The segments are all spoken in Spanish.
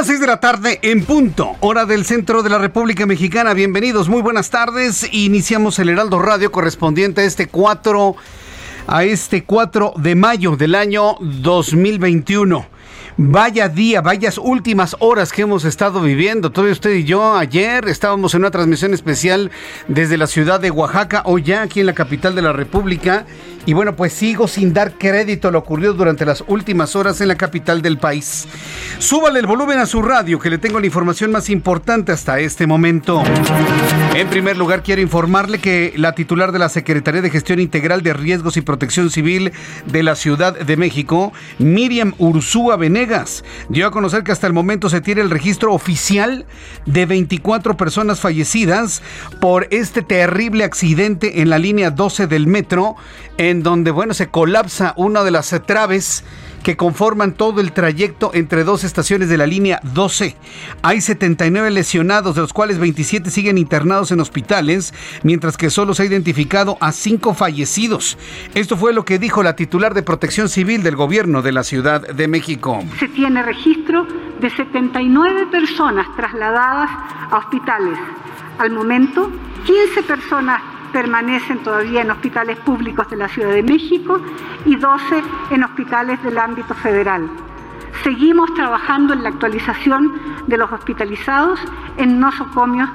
Las 6 de la tarde en punto, hora del centro de la República Mexicana. Bienvenidos, muy buenas tardes. Iniciamos el Heraldo Radio correspondiente a este 4 a este 4 de mayo del año 2021. Vaya día, vayas últimas horas que hemos estado viviendo. Todavía usted y yo ayer estábamos en una transmisión especial desde la ciudad de Oaxaca, hoy ya aquí en la capital de la República. Y bueno, pues sigo sin dar crédito a lo ocurrido durante las últimas horas en la capital del país. Súbale el volumen a su radio, que le tengo la información más importante hasta este momento. En primer lugar, quiero informarle que la titular de la Secretaría de Gestión Integral de Riesgos y Protección Civil de la Ciudad de México, Miriam Ursúa Venegas, dio a conocer que hasta el momento se tiene el registro oficial de 24 personas fallecidas por este terrible accidente en la línea 12 del metro en donde, bueno, se colapsa una de las traves que conforman todo el trayecto entre dos estaciones de la línea 12. Hay 79 lesionados, de los cuales 27 siguen internados en hospitales, mientras que solo se ha identificado a 5 fallecidos. Esto fue lo que dijo la titular de Protección Civil del gobierno de la Ciudad de México. Se tiene registro de 79 personas trasladadas a hospitales. Al momento, 15 personas permanecen todavía en hospitales públicos de la Ciudad de México y 12 en hospitales del ámbito federal. Seguimos trabajando en la actualización de los hospitalizados en nosocomios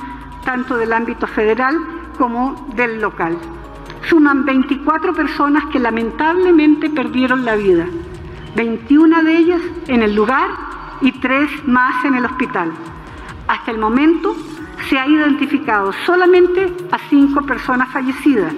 tanto del ámbito federal como del local. Suman 24 personas que lamentablemente perdieron la vida, 21 de ellas en el lugar y 3 más en el hospital. Hasta el momento se ha identificado solamente a cinco personas fallecidas.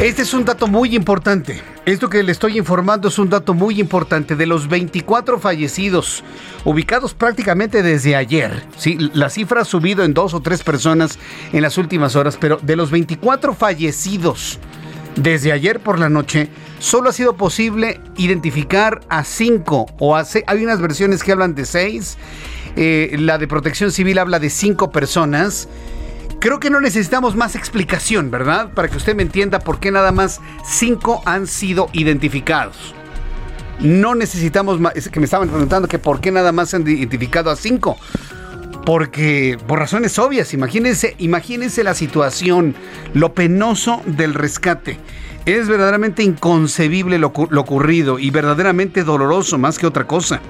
Este es un dato muy importante. Esto que le estoy informando es un dato muy importante. De los 24 fallecidos, ubicados prácticamente desde ayer, ¿sí? la cifra ha subido en dos o tres personas en las últimas horas, pero de los 24 fallecidos desde ayer por la noche, solo ha sido posible identificar a cinco o a hay unas versiones que hablan de seis eh, la de protección civil habla de cinco personas. Creo que no necesitamos más explicación, ¿verdad? Para que usted me entienda por qué nada más cinco han sido identificados. No necesitamos más, es que me estaban preguntando que por qué nada más han identificado a cinco. Porque, por razones obvias, imagínense, imagínense la situación, lo penoso del rescate. Es verdaderamente inconcebible lo, ocurrido y verdaderamente doloroso más que otra cosa.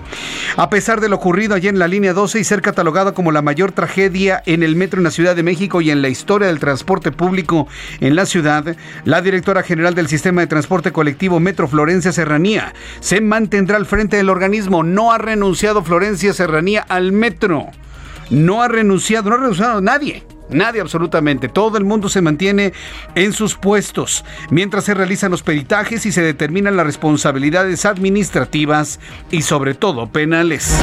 A pesar de lo ocurrido allí en la línea 12 y ser catalogada como la mayor tragedia en el metro en la Ciudad de México y en la historia del transporte público en la ciudad, la directora general del sistema de transporte colectivo Metro Florencia Serranía se mantendrá al frente del organismo. No ha renunciado Florencia Serranía al metro. No ha renunciado, no ha renunciado nadie. Nadie absolutamente. Todo el mundo se mantiene en sus puestos mientras se realizan los peritajes y se determinan las responsabilidades administrativas y sobre todo penales.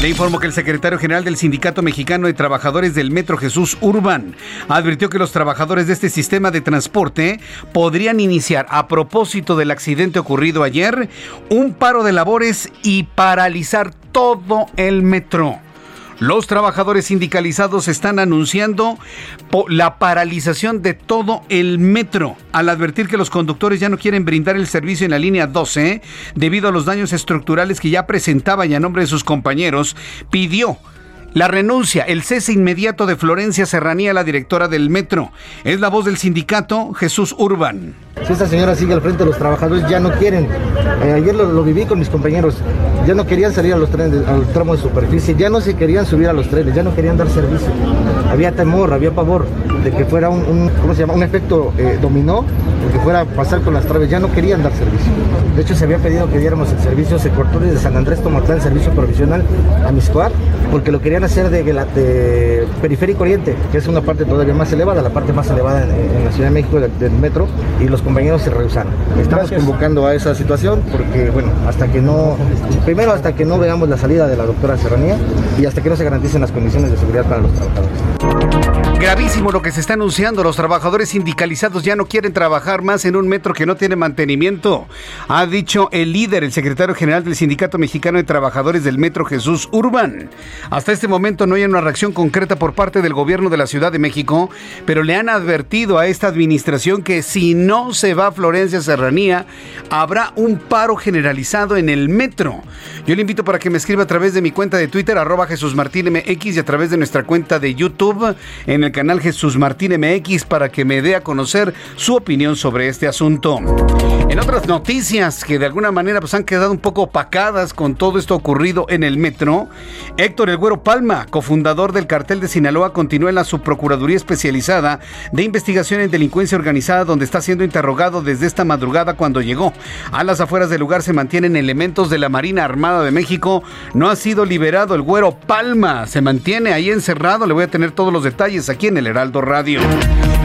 Le informo que el secretario general del Sindicato Mexicano de Trabajadores del Metro Jesús Urban advirtió que los trabajadores de este sistema de transporte podrían iniciar, a propósito del accidente ocurrido ayer, un paro de labores y paralizar todo el metro. Los trabajadores sindicalizados están anunciando la paralización de todo el metro al advertir que los conductores ya no quieren brindar el servicio en la línea 12 debido a los daños estructurales que ya presentaban y a nombre de sus compañeros pidió la renuncia, el cese inmediato de Florencia Serranía, la directora del metro. Es la voz del sindicato Jesús Urban. Si esta señora sigue al frente, los trabajadores ya no quieren. Eh, ayer lo, viví con mis compañeros. Ya no querían salir a los trenes, al tramo de superficie. Ya no se querían subir a los trenes. Ya no querían dar servicio. Había temor, había pavor de que fuera un, ¿cómo se llama? un efecto eh, dominó, de que fuera a pasar con las traves. Ya no querían dar servicio. De hecho, se había pedido que diéramos el servicio. Se cortó desde San Andrés Tomatlán servicio provisional a Miscoar, porque lo querían hacer de, de, Periférico Oriente, que es una parte todavía más elevada, la parte más elevada en, la Ciudad de México del, metro, y los compañeros se rehusaron. Estamos convocando a esa situación porque, bueno, hasta que no, primero hasta que no veamos la salida de la doctora Serranía y hasta que no se garanticen las condiciones de seguridad para los trabajadores. Gravísimo lo que se está anunciando. Los trabajadores sindicalizados ya no quieren trabajar más en un metro que no tiene mantenimiento. Ha dicho el líder, el secretario general del Sindicato Mexicano de Trabajadores del Metro, Jesús Urban. Hasta este momento no hay una reacción concreta por parte del gobierno de la Ciudad de México, pero le han advertido a esta administración que si no se va a Florencia Serranía, habrá un paro generalizado en el metro. Yo le invito para que me escriba a través de mi cuenta de Twitter, arroba Jesús Martín MX y a través de nuestra cuenta de YouTube en el canal Jesús Martín MX para que me dé a conocer su opinión sobre este asunto. En otras noticias que de alguna manera pues, han quedado un poco opacadas con todo esto ocurrido en el metro, Héctor El Güero Palma, cofundador del cartel de Sinaloa, continúa en la subprocuraduría especializada de investigación en delincuencia organizada donde está siendo interrogado desde esta madrugada cuando llegó. A las afueras del lugar se mantienen elementos de la Marina Armada de México. No ha sido liberado el Güero Palma, se mantiene ahí encerrado. Le voy a tener todos los detalles aquí aquí en el Heraldo Radio.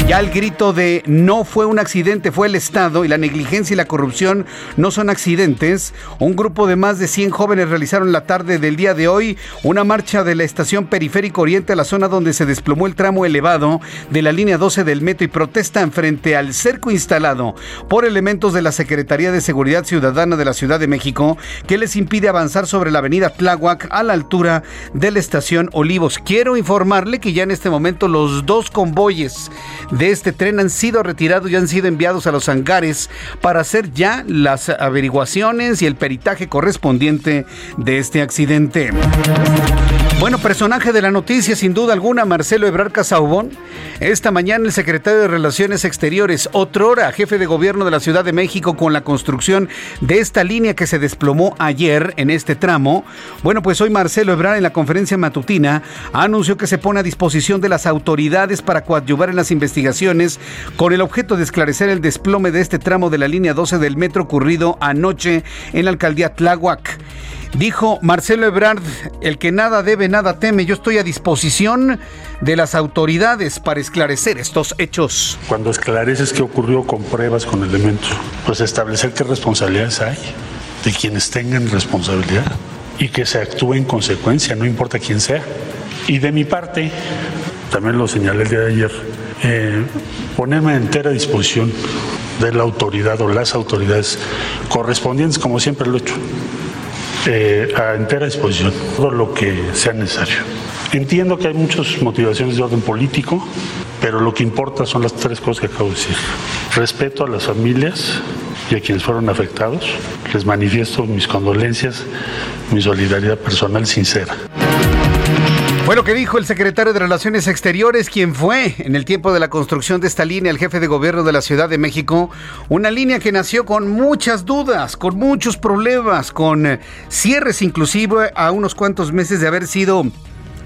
Ya el grito de no fue un accidente, fue el Estado y la negligencia y la corrupción no son accidentes. Un grupo de más de 100 jóvenes realizaron la tarde del día de hoy una marcha de la estación Periférico Oriente a la zona donde se desplomó el tramo elevado de la línea 12 del metro y protestan frente al cerco instalado por elementos de la Secretaría de Seguridad Ciudadana de la Ciudad de México que les impide avanzar sobre la avenida Tláhuac a la altura de la estación Olivos. Quiero informarle que ya en este momento los dos convoyes de este tren han sido retirados y han sido enviados a los hangares para hacer ya las averiguaciones y el peritaje correspondiente de este accidente. Bueno, personaje de la noticia, sin duda alguna, Marcelo Ebrard Casaubón. Esta mañana el secretario de Relaciones Exteriores, otrora jefe de gobierno de la Ciudad de México, con la construcción de esta línea que se desplomó ayer en este tramo. Bueno, pues hoy Marcelo Ebrard en la conferencia matutina anunció que se pone a disposición de las autoridades para coadyuvar en las investigaciones con el objeto de esclarecer el desplome de este tramo de la línea 12 del metro ocurrido anoche en la alcaldía Tláhuac. Dijo Marcelo Ebrard, el que nada debe, nada teme. Yo estoy a disposición de las autoridades para esclarecer estos hechos. Cuando esclareces qué ocurrió con pruebas, con elementos, pues establecer qué responsabilidades hay de quienes tengan responsabilidad y que se actúe en consecuencia, no importa quién sea. Y de mi parte, también lo señalé el día de ayer, eh, ponerme a entera disposición de la autoridad o las autoridades correspondientes, como siempre lo he hecho eh, a entera disposición, todo lo que sea necesario. Entiendo que hay muchas motivaciones de orden político, pero lo que importa son las tres cosas que acabo de decir. Respeto a las familias y a quienes fueron afectados. Les manifiesto mis condolencias, mi solidaridad personal sincera. Fue lo que dijo el secretario de Relaciones Exteriores, quien fue en el tiempo de la construcción de esta línea el jefe de gobierno de la Ciudad de México. Una línea que nació con muchas dudas, con muchos problemas, con eh, cierres inclusive a unos cuantos meses de haber sido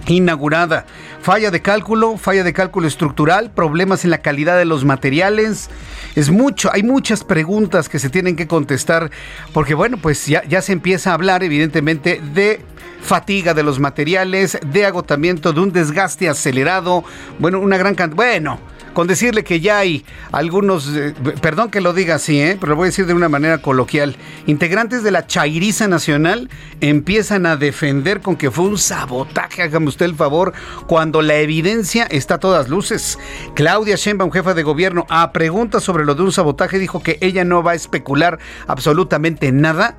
inaugurada. Falla de cálculo, falla de cálculo estructural, problemas en la calidad de los materiales. Es mucho, hay muchas preguntas que se tienen que contestar porque bueno, pues ya, ya se empieza a hablar evidentemente de fatiga de los materiales, de agotamiento, de un desgaste acelerado, bueno, una gran cantidad, bueno, con decirle que ya hay algunos, eh, perdón que lo diga así, ¿eh? pero lo voy a decir de una manera coloquial, integrantes de la Chairiza Nacional empiezan a defender con que fue un sabotaje, hágame usted el favor, cuando la evidencia está a todas luces. Claudia Sheinbaum, jefa de gobierno, a preguntas sobre lo de un sabotaje, dijo que ella no va a especular absolutamente nada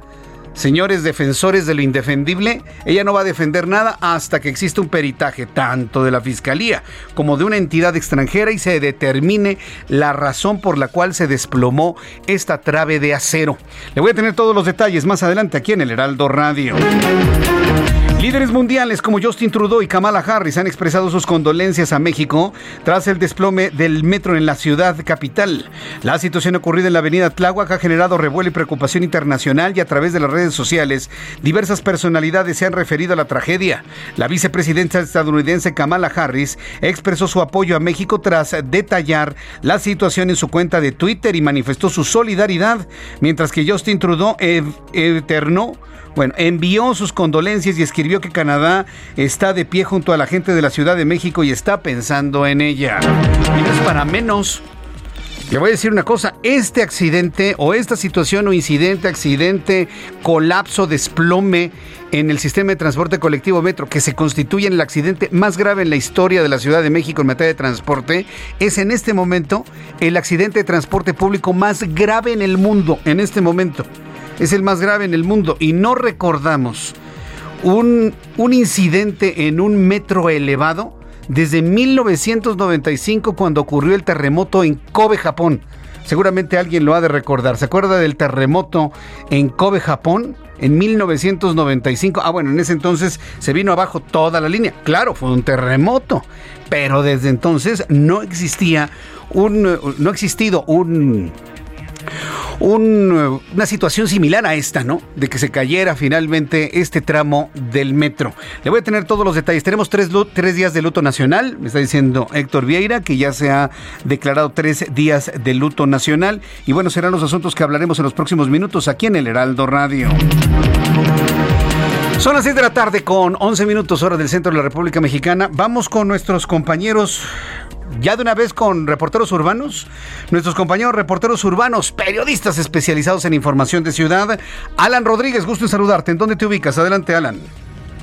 señores defensores de lo indefendible, ella no va a defender nada hasta que exista un peritaje tanto de la Fiscalía como de una entidad extranjera y se determine la razón por la cual se desplomó esta trave de acero. Le voy a tener todos los detalles más adelante aquí en el Heraldo Radio. Líderes mundiales como Justin Trudeau y Kamala Harris han expresado sus condolencias a México tras el desplome del metro en la ciudad capital. La situación ocurrida en la avenida Tláhuac ha generado revuelo y preocupación internacional y a través de las redes sociales diversas personalidades se han referido a la tragedia. La vicepresidenta estadounidense Kamala Harris expresó su apoyo a México tras detallar la situación en su cuenta de Twitter y manifestó su solidaridad, mientras que Justin Trudeau eternó bueno, envió sus condolencias y escribió que Canadá está de pie junto a la gente de la Ciudad de México y está pensando en ella. Y no es para menos. Le voy a decir una cosa, este accidente o esta situación o incidente, accidente, colapso, desplome en el sistema de transporte colectivo Metro, que se constituye en el accidente más grave en la historia de la Ciudad de México en materia de transporte, es en este momento el accidente de transporte público más grave en el mundo, en este momento es el más grave en el mundo y no recordamos un, un incidente en un metro elevado desde 1995 cuando ocurrió el terremoto en Kobe, Japón. Seguramente alguien lo ha de recordar. ¿Se acuerda del terremoto en Kobe, Japón? En 1995. Ah, bueno, en ese entonces se vino abajo toda la línea. Claro, fue un terremoto. Pero desde entonces no existía un. No existido un una situación similar a esta, ¿no? De que se cayera finalmente este tramo del metro. Le voy a tener todos los detalles. Tenemos tres, tres días de luto nacional, me está diciendo Héctor Vieira, que ya se ha declarado tres días de luto nacional. Y bueno, serán los asuntos que hablaremos en los próximos minutos aquí en el Heraldo Radio. Son las 6 de la tarde con 11 minutos hora del centro de la República Mexicana. Vamos con nuestros compañeros ya de una vez con reporteros urbanos, nuestros compañeros reporteros urbanos, periodistas especializados en información de ciudad. Alan Rodríguez, gusto en saludarte. ¿En dónde te ubicas? Adelante, Alan.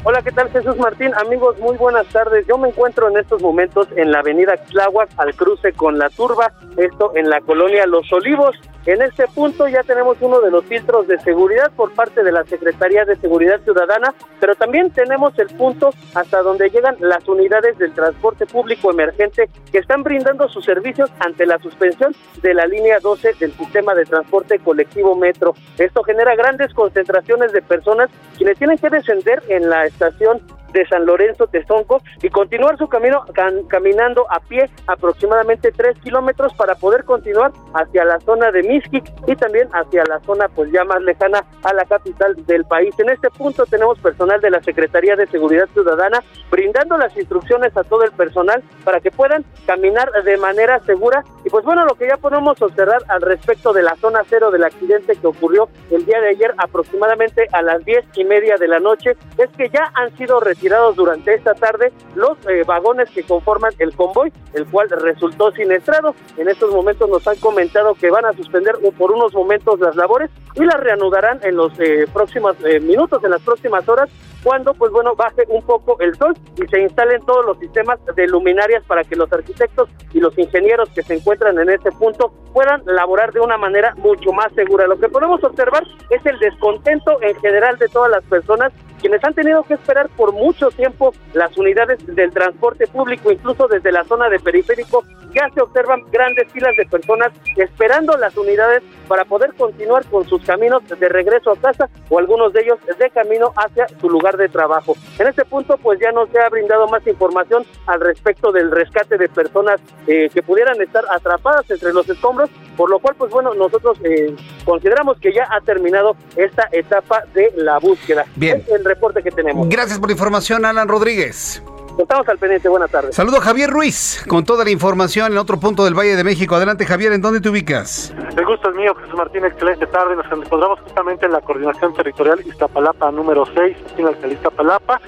Hola, ¿qué tal Jesús Martín? Amigos, muy buenas tardes. Yo me encuentro en estos momentos en la avenida Tláhuac al cruce con la Turba, esto en la colonia Los Olivos. En este punto ya tenemos uno de los filtros de seguridad por parte de la Secretaría de Seguridad Ciudadana, pero también tenemos el punto hasta donde llegan las unidades del transporte público emergente que están brindando sus servicios ante la suspensión de la línea 12 del sistema de transporte colectivo Metro. Esto genera grandes concentraciones de personas quienes tienen que descender en la estación de San Lorenzo Tezonco y continuar su camino caminando a pie aproximadamente tres kilómetros para poder continuar hacia la zona de Mixquic y también hacia la zona pues ya más lejana a la capital del país. En este punto tenemos personal de la Secretaría de Seguridad Ciudadana brindando las instrucciones a todo el personal para que puedan caminar de manera segura y pues bueno lo que ya podemos observar al respecto de la zona cero del accidente que ocurrió el día de ayer aproximadamente a las diez y media de la noche es que ya han sido retirados durante esta tarde los eh, vagones que conforman el convoy, el cual resultó siniestrado. En estos momentos nos han comentado que van a suspender por unos momentos las labores y las reanudarán en los eh, próximos eh, minutos, en las próximas horas, cuando pues bueno baje un poco el sol y se instalen todos los sistemas de luminarias para que los arquitectos y los ingenieros que se encuentran en este punto puedan laborar de una manera mucho más segura. Lo que podemos observar es el descontento en general de todas las personas quienes han tenido que esperar por mucho tiempo las unidades del transporte público, incluso desde la zona de periférico, ya se observan grandes filas de personas esperando las unidades para poder continuar con sus caminos de regreso a casa o algunos de ellos de camino hacia su lugar de trabajo. En este punto, pues ya no se ha brindado más información al respecto del rescate de personas eh, que pudieran estar atrapadas entre los escombros, por lo cual, pues bueno, nosotros eh, consideramos que ya ha terminado esta etapa de la búsqueda. Bien. el reporte que tenemos. Gracias por la información, Alan Rodríguez. Estamos al pendiente, buenas tardes. Saludo a Javier Ruiz con toda la información en otro punto del Valle de México. Adelante Javier, ¿en dónde te ubicas? El gusto es mío, Jesús Martín, excelente tarde. Nos encontramos justamente en la coordinación territorial Iztapalapa número 6, en la Iztapalapa,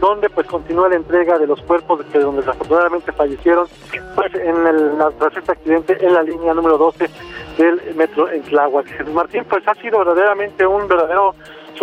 donde pues continúa la entrega de los cuerpos de donde desafortunadamente fallecieron pues, en el, tras este accidente en la línea número 12 del metro en Tláhuac. Jesús Martín, pues ha sido verdaderamente un verdadero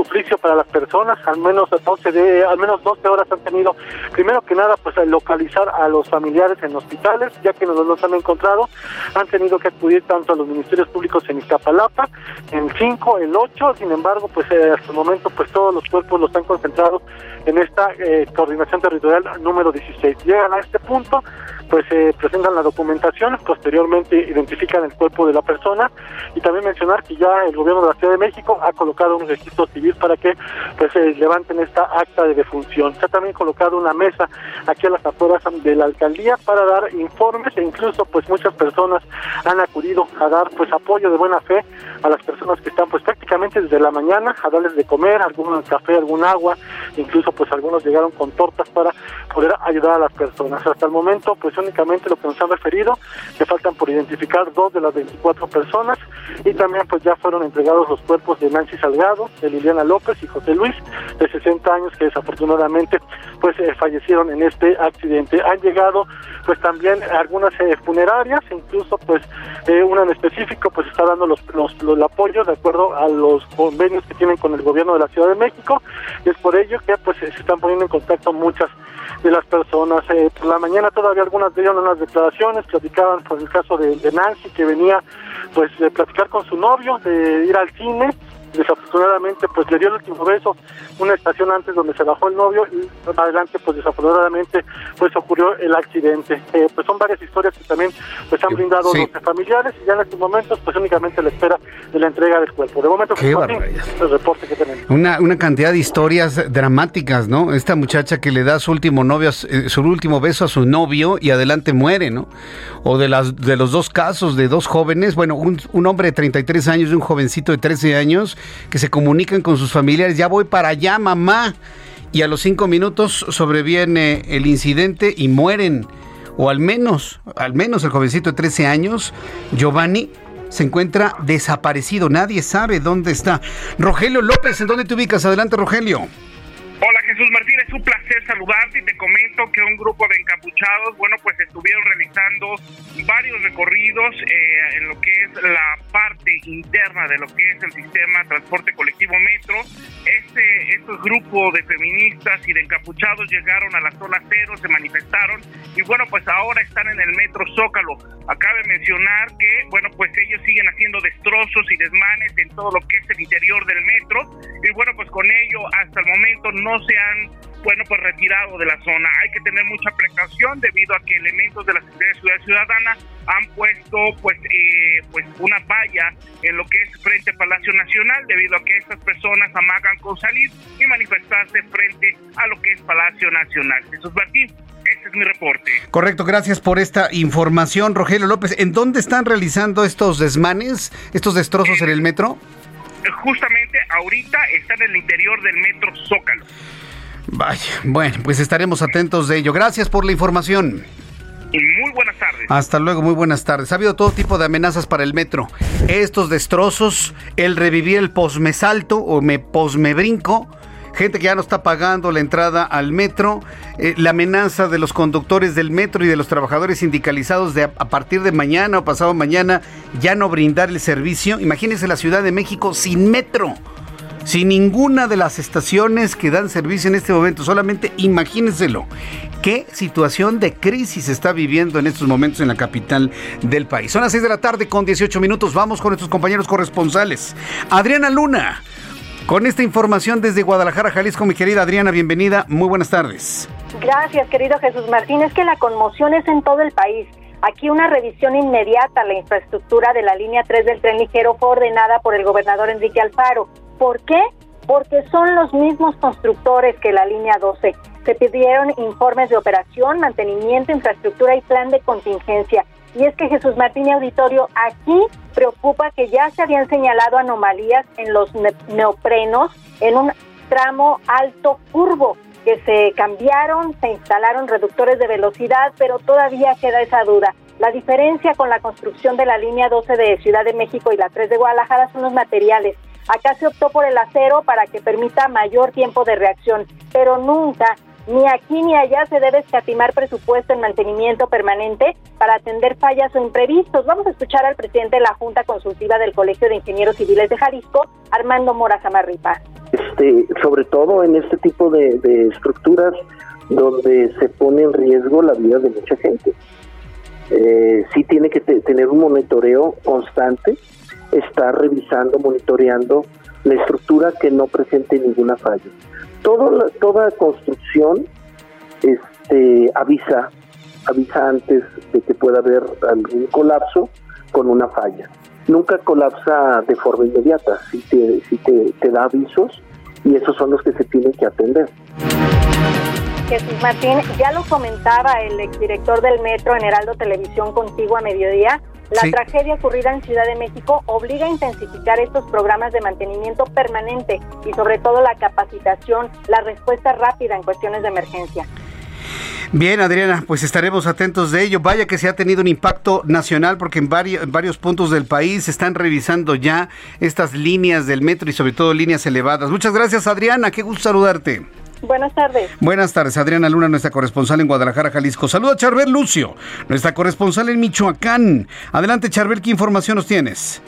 suplicio para las personas, al menos 12 de, al menos 12 horas han tenido, primero que nada, pues localizar a los familiares en hospitales, ya que no los han encontrado, han tenido que acudir tanto a los ministerios públicos en Iztapalapa, en 5, el 8, sin embargo, pues eh, hasta el momento, pues todos los cuerpos los han concentrado en esta eh, coordinación territorial número 16. Llegan a este punto, pues se presentan la documentación, posteriormente identifican el cuerpo de la persona y también mencionar que ya el gobierno de la Ciudad de México ha colocado un registro civil para que pues se levanten esta acta de defunción. Se ha también colocado una mesa aquí a las afueras de la alcaldía para dar informes e incluso pues muchas personas han acudido a dar pues apoyo de buena fe a las personas que están pues prácticamente desde la mañana a darles de comer, algún café, algún agua, incluso pues algunos llegaron con tortas para poder ayudar a las personas. Hasta el momento pues únicamente lo que nos han referido, que faltan por identificar dos de las 24 personas y también pues ya fueron entregados los cuerpos de Nancy Salgado, de Liliana López y José Luis, de 60 años, que desafortunadamente pues eh, fallecieron en este accidente. Han llegado pues también algunas eh, funerarias, incluso pues eh, una en específico pues está dando los, los, el apoyo de acuerdo a los convenios que tienen con el gobierno de la Ciudad de México y es por ello que pues se están poniendo en contacto muchas de las personas. Eh, por la mañana todavía algunas dieron unas declaraciones, platicaban por el caso de, de Nancy que venía pues de platicar con su novio, de ir al cine desafortunadamente pues le dio el último beso una estación antes donde se bajó el novio y adelante pues desafortunadamente pues ocurrió el accidente. Eh, pues son varias historias que también pues han brindado los familiares y ya en estos momentos pues únicamente la espera de la entrega del cuerpo. De momento Qué pues, el reporte que tenemos. Una, una cantidad de historias dramáticas no esta muchacha que le da su último novio eh, su último beso a su novio y adelante muere no o de las de los dos casos de dos jóvenes bueno un, un hombre de 33 años y un jovencito de 13 años que se comunican con sus familiares, ya voy para allá, mamá. Y a los cinco minutos sobreviene el incidente y mueren. O al menos, al menos el jovencito de 13 años, Giovanni, se encuentra desaparecido. Nadie sabe dónde está. Rogelio López, ¿en dónde te ubicas? Adelante, Rogelio. Jesús Martín, es un placer saludarte y te comento que un grupo de encapuchados, bueno, pues estuvieron realizando varios recorridos eh, en lo que es la parte interna de lo que es el sistema transporte colectivo metro. Este, estos grupos de feministas y de encapuchados llegaron a la zona cero, se manifestaron y bueno, pues ahora están en el metro Zócalo. Acabe mencionar que, bueno, pues ellos siguen haciendo destrozos y desmanes en todo lo que es el interior del metro y bueno, pues con ello hasta el momento no se bueno, pues retirado de la zona. Hay que tener mucha precaución debido a que elementos de la Seguridad Ciudadana han puesto pues eh, pues una valla en lo que es frente al Palacio Nacional debido a que estas personas amagan con salir y manifestarse frente a lo que es Palacio Nacional. Jesús Martín, este es mi reporte. Correcto, gracias por esta información, Rogelio López. ¿En dónde están realizando estos desmanes, estos destrozos en el metro? justamente ahorita está en el interior del metro Zócalo. Vaya, bueno, pues estaremos atentos de ello. Gracias por la información. Y muy buenas tardes. Hasta luego, muy buenas tardes. Ha habido todo tipo de amenazas para el metro. Estos destrozos, el revivir el posmesalto o me posmebrinco, gente que ya no está pagando la entrada al metro, eh, la amenaza de los conductores del metro y de los trabajadores sindicalizados de a, partir de mañana o pasado mañana ya no brindar el servicio. Imagínense la Ciudad de México sin metro. Sin ninguna de las estaciones que dan servicio en este momento, solamente imagínenselo. ¿Qué situación de crisis está viviendo en estos momentos en la capital del país? Son las 6 de la tarde con 18 minutos. Vamos con nuestros compañeros corresponsales. Adriana Luna, con esta información desde Guadalajara, Jalisco, mi querida Adriana, bienvenida. Muy buenas tardes. Gracias, querido Jesús Martín. Es que la conmoción es en todo el país. Aquí una revisión inmediata a la infraestructura de la línea 3 del tren ligero fue ordenada por el gobernador Enrique Alfaro. ¿Por qué? Porque son los mismos constructores que la línea 12. Se pidieron informes de operación, mantenimiento, infraestructura y plan de contingencia. Y es que Jesús Martín Auditorio, aquí preocupa que ya se habían señalado anomalías en los neoprenos en un tramo alto curvo, que se cambiaron, se instalaron reductores de velocidad, pero todavía queda esa duda. La diferencia con la construcción de la línea 12 de Ciudad de México y la 3 de Guadalajara son los materiales. Acá se optó por el acero para que permita mayor tiempo de reacción, pero nunca ni aquí ni allá se debe escatimar presupuesto en mantenimiento permanente para atender fallas o imprevistos. Vamos a escuchar al presidente de la Junta Consultiva del Colegio de Ingenieros Civiles de Jalisco, Armando Mora Zamarripa. este, sobre todo en este tipo de, estructuras donde se pone en riesgo la vida de mucha gente. Eh, sí tiene que tener un monitoreo constante, estar revisando, monitoreando la estructura que no presente ninguna falla. Todo, toda construcción este, avisa, avisa antes de que pueda haber algún colapso con una falla. Nunca colapsa de forma inmediata, sí te, te, te da avisos y esos son los que se tienen que atender. Jesús Martín, ya lo comentaba el exdirector del Metro en Heraldo Televisión contigo a mediodía, la tragedia ocurrida en Ciudad de México obliga a intensificar estos programas de mantenimiento permanente y sobre todo la capacitación, la respuesta rápida en cuestiones de emergencia. Bien, Adriana, pues estaremos atentos de ello. Vaya que se ha tenido un impacto nacional porque en varios, en varios puntos del país se están revisando ya estas líneas del metro y sobre todo líneas elevadas. Muchas gracias, Adriana. Qué gusto saludarte. Buenas tardes. Buenas tardes, Adriana Luna, nuestra corresponsal en Guadalajara, Jalisco. Saluda a Charbel Lucio, nuestra corresponsal en Michoacán. Adelante, Charbel, ¿qué información nos tienes?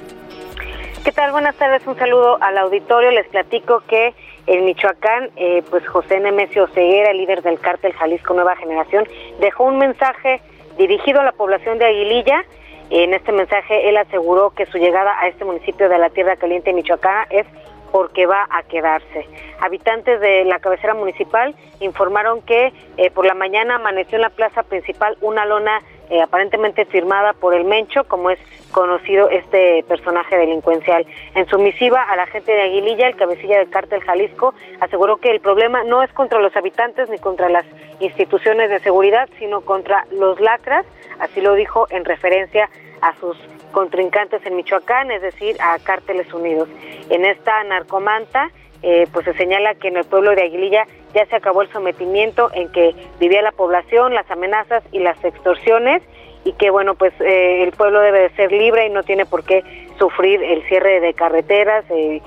¿Qué tal? Buenas tardes, un saludo al auditorio. Les platico que en Michoacán, eh, pues José Nemesio Ceguera, líder del cártel Jalisco Nueva Generación, dejó un mensaje dirigido a la población de Aguililla. En este mensaje él aseguró que su llegada a este municipio de la Tierra Caliente, Michoacán, es porque va a quedarse. Habitantes de la cabecera municipal informaron que eh, por la mañana amaneció en la plaza principal una lona eh, aparentemente firmada por el Mencho, como es conocido este personaje delincuencial. En su misiva a la gente de Aguililla, el cabecilla del cártel Jalisco aseguró que el problema no es contra los habitantes ni contra las instituciones de seguridad, sino contra los lacras, así lo dijo en referencia a sus contrincantes en Michoacán, es decir, a Cárteles Unidos. En esta narcomanta, eh, pues se señala que en el pueblo de Aguililla ya se acabó el sometimiento en que vivía la población, las amenazas y las extorsiones y que bueno pues eh, el pueblo debe de ser libre y no tiene por qué sufrir el cierre de carreteras eh,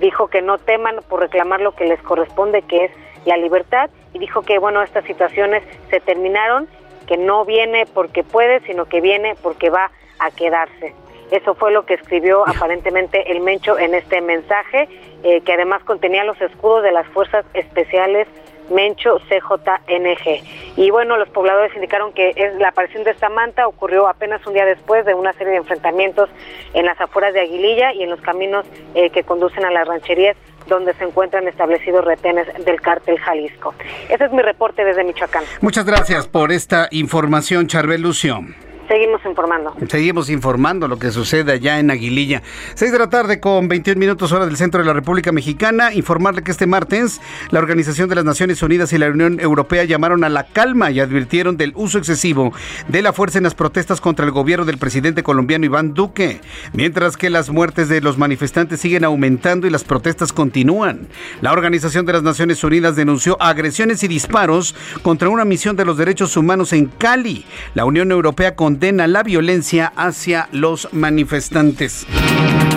dijo que no teman por reclamar lo que les corresponde que es la libertad y dijo que bueno estas situaciones se terminaron que no viene porque puede sino que viene porque va a quedarse. Eso fue lo que escribió aparentemente el Mencho en este mensaje, eh, que además contenía los escudos de las Fuerzas Especiales Mencho CJNG. Y bueno, los pobladores indicaron que es, la aparición de esta manta ocurrió apenas un día después de una serie de enfrentamientos en las afueras de Aguililla y en los caminos eh, que conducen a las rancherías donde se encuentran establecidos retenes del cártel Jalisco. Ese es mi reporte desde Michoacán. Muchas gracias por esta información, Charbel Lucio. Seguimos informando. Seguimos informando lo que sucede allá en Aguililla. Seis de la tarde con 21 minutos hora del centro de la República Mexicana. Informarle que este martes la Organización de las Naciones Unidas y la Unión Europea llamaron a la calma y advirtieron del uso excesivo de la fuerza en las protestas contra el gobierno del presidente colombiano Iván Duque. Mientras que las muertes de los manifestantes siguen aumentando y las protestas continúan. La Organización de las Naciones Unidas denunció agresiones y disparos contra una misión de los derechos humanos en Cali. La Unión Europea con la violencia hacia los manifestantes.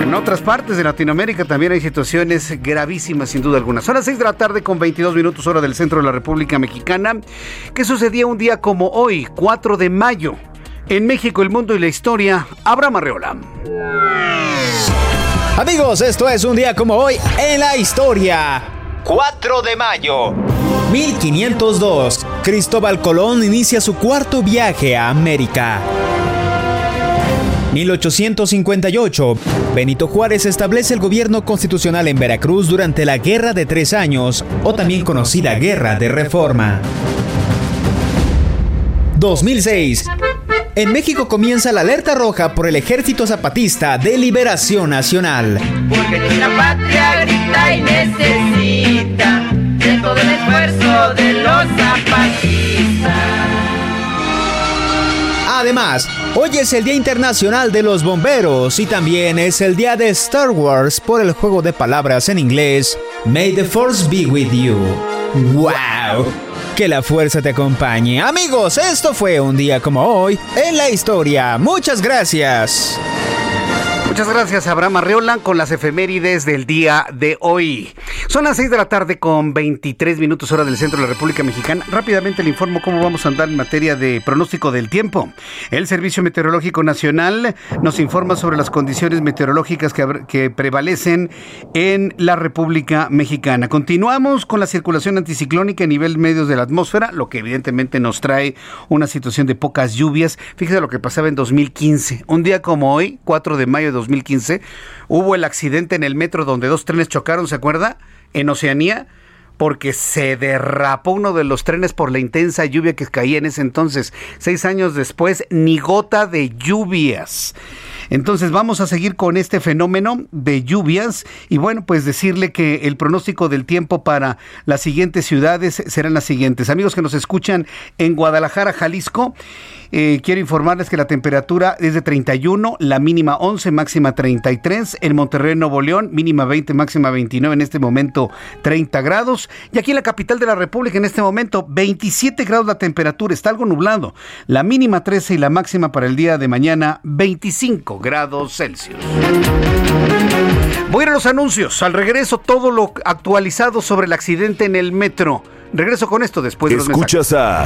En otras partes de Latinoamérica también hay situaciones gravísimas, sin duda alguna. Son las 6 de la tarde con 22 minutos hora del centro de la República Mexicana. ¿Qué sucedía un día como hoy, 4 de mayo? En México, el mundo y la historia, Abraham Arreola. Amigos, esto es un día como hoy en la historia. 4 de mayo. 1502. Cristóbal Colón inicia su cuarto viaje a América. 1858. Benito Juárez establece el gobierno constitucional en Veracruz durante la Guerra de Tres Años, o también conocida Guerra de Reforma. 2006. En México comienza la alerta roja por el Ejército Zapatista de Liberación Nacional. Porque nuestra patria grita y necesita de todo el esfuerzo de los zapatistas. Además, hoy es el Día Internacional de los Bomberos y también es el Día de Star Wars por el juego de palabras en inglés May the Force be with you. ¡Wow! Que la fuerza te acompañe. Amigos, esto fue un día como hoy en la historia. Muchas gracias. Muchas gracias, Abraham Arreola, con las efemérides del día de hoy. Son las 6 de la tarde con 23 minutos hora del centro de la República Mexicana. Rápidamente le informo cómo vamos a andar en materia de pronóstico del tiempo. El Servicio Meteorológico Nacional nos informa sobre las condiciones meteorológicas que, prevalecen en la República Mexicana. Continuamos con la circulación anticiclónica a nivel medios de la atmósfera, lo que evidentemente nos trae una situación de pocas lluvias. Fíjese lo que pasaba en 2015. Un día como hoy, 4 de mayo de 2015, hubo el accidente en el metro donde dos trenes chocaron, ¿se acuerda? En Oceanía porque se derrapó uno de los trenes por la intensa lluvia que caía en ese entonces. Seis años después, ni gota de lluvias. Entonces vamos a seguir con este fenómeno de lluvias y bueno, pues decirle que el pronóstico del tiempo para las siguientes ciudades serán las siguientes. Amigos que nos escuchan en Guadalajara, Jalisco, eh, quiero informarles que la temperatura es de 31, la mínima 11, máxima 33. En Monterrey, Nuevo León, mínima 20, máxima 29, en este momento 30 grados. Y aquí en la capital de la República, en este momento 27 grados la temperatura, está algo nublado. La mínima 13 y la máxima para el día de mañana 25 grados Celsius. Voy a ir a los anuncios. Al regreso, todo lo actualizado sobre el accidente en el metro. Regreso con esto después de los Escuchas a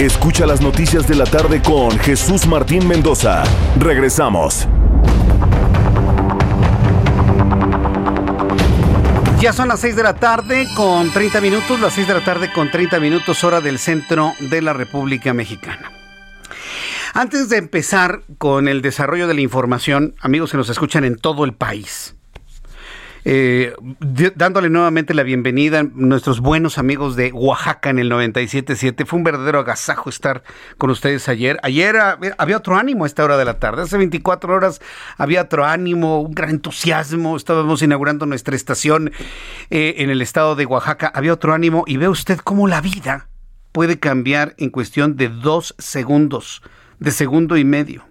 Escucha las noticias de la tarde con Jesús Martín Mendoza. Regresamos. Ya son las 6 de la tarde con 30 minutos, las 6 de la tarde con 30 minutos hora del centro de la República Mexicana. Antes de empezar con el desarrollo de la información, amigos que nos escuchan en todo el país, eh, dándole nuevamente la bienvenida a nuestros buenos amigos de Oaxaca en el 97.7. Fue un verdadero agasajo estar con ustedes ayer. Ayer había otro ánimo a esta hora de la tarde. Hace 24 horas había otro ánimo, un gran entusiasmo. Estábamos inaugurando nuestra estación eh, en el estado de Oaxaca. Había otro ánimo y ve usted cómo la vida puede cambiar en cuestión de dos segundos, de segundo y medio.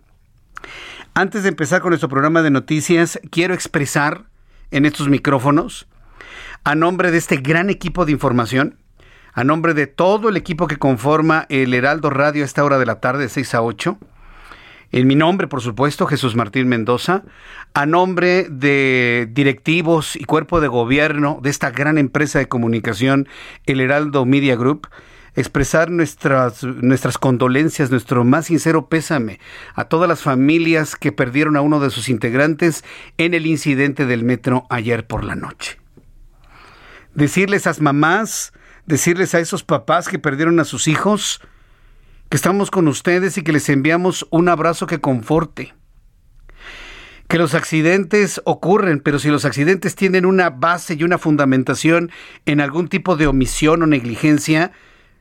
Antes de empezar con nuestro programa de noticias, quiero expresar en estos micrófonos, a nombre de este gran equipo de información, a nombre de todo el equipo que conforma el Heraldo Radio a esta hora de la tarde, de 6 a 8, en mi nombre, por supuesto, Jesús Martín Mendoza, a nombre de directivos y cuerpo de gobierno de esta gran empresa de comunicación, el Heraldo Media Group, expresar nuestras, nuestras condolencias, nuestro más sincero pésame a todas las familias que perdieron a uno de sus integrantes en el incidente del metro ayer por la noche. Decirles a esas mamás, decirles a esos papás que perdieron a sus hijos, que estamos con ustedes y que les enviamos un abrazo que conforte. Que los accidentes ocurren, pero si los accidentes tienen una base y una fundamentación en algún tipo de omisión o negligencia,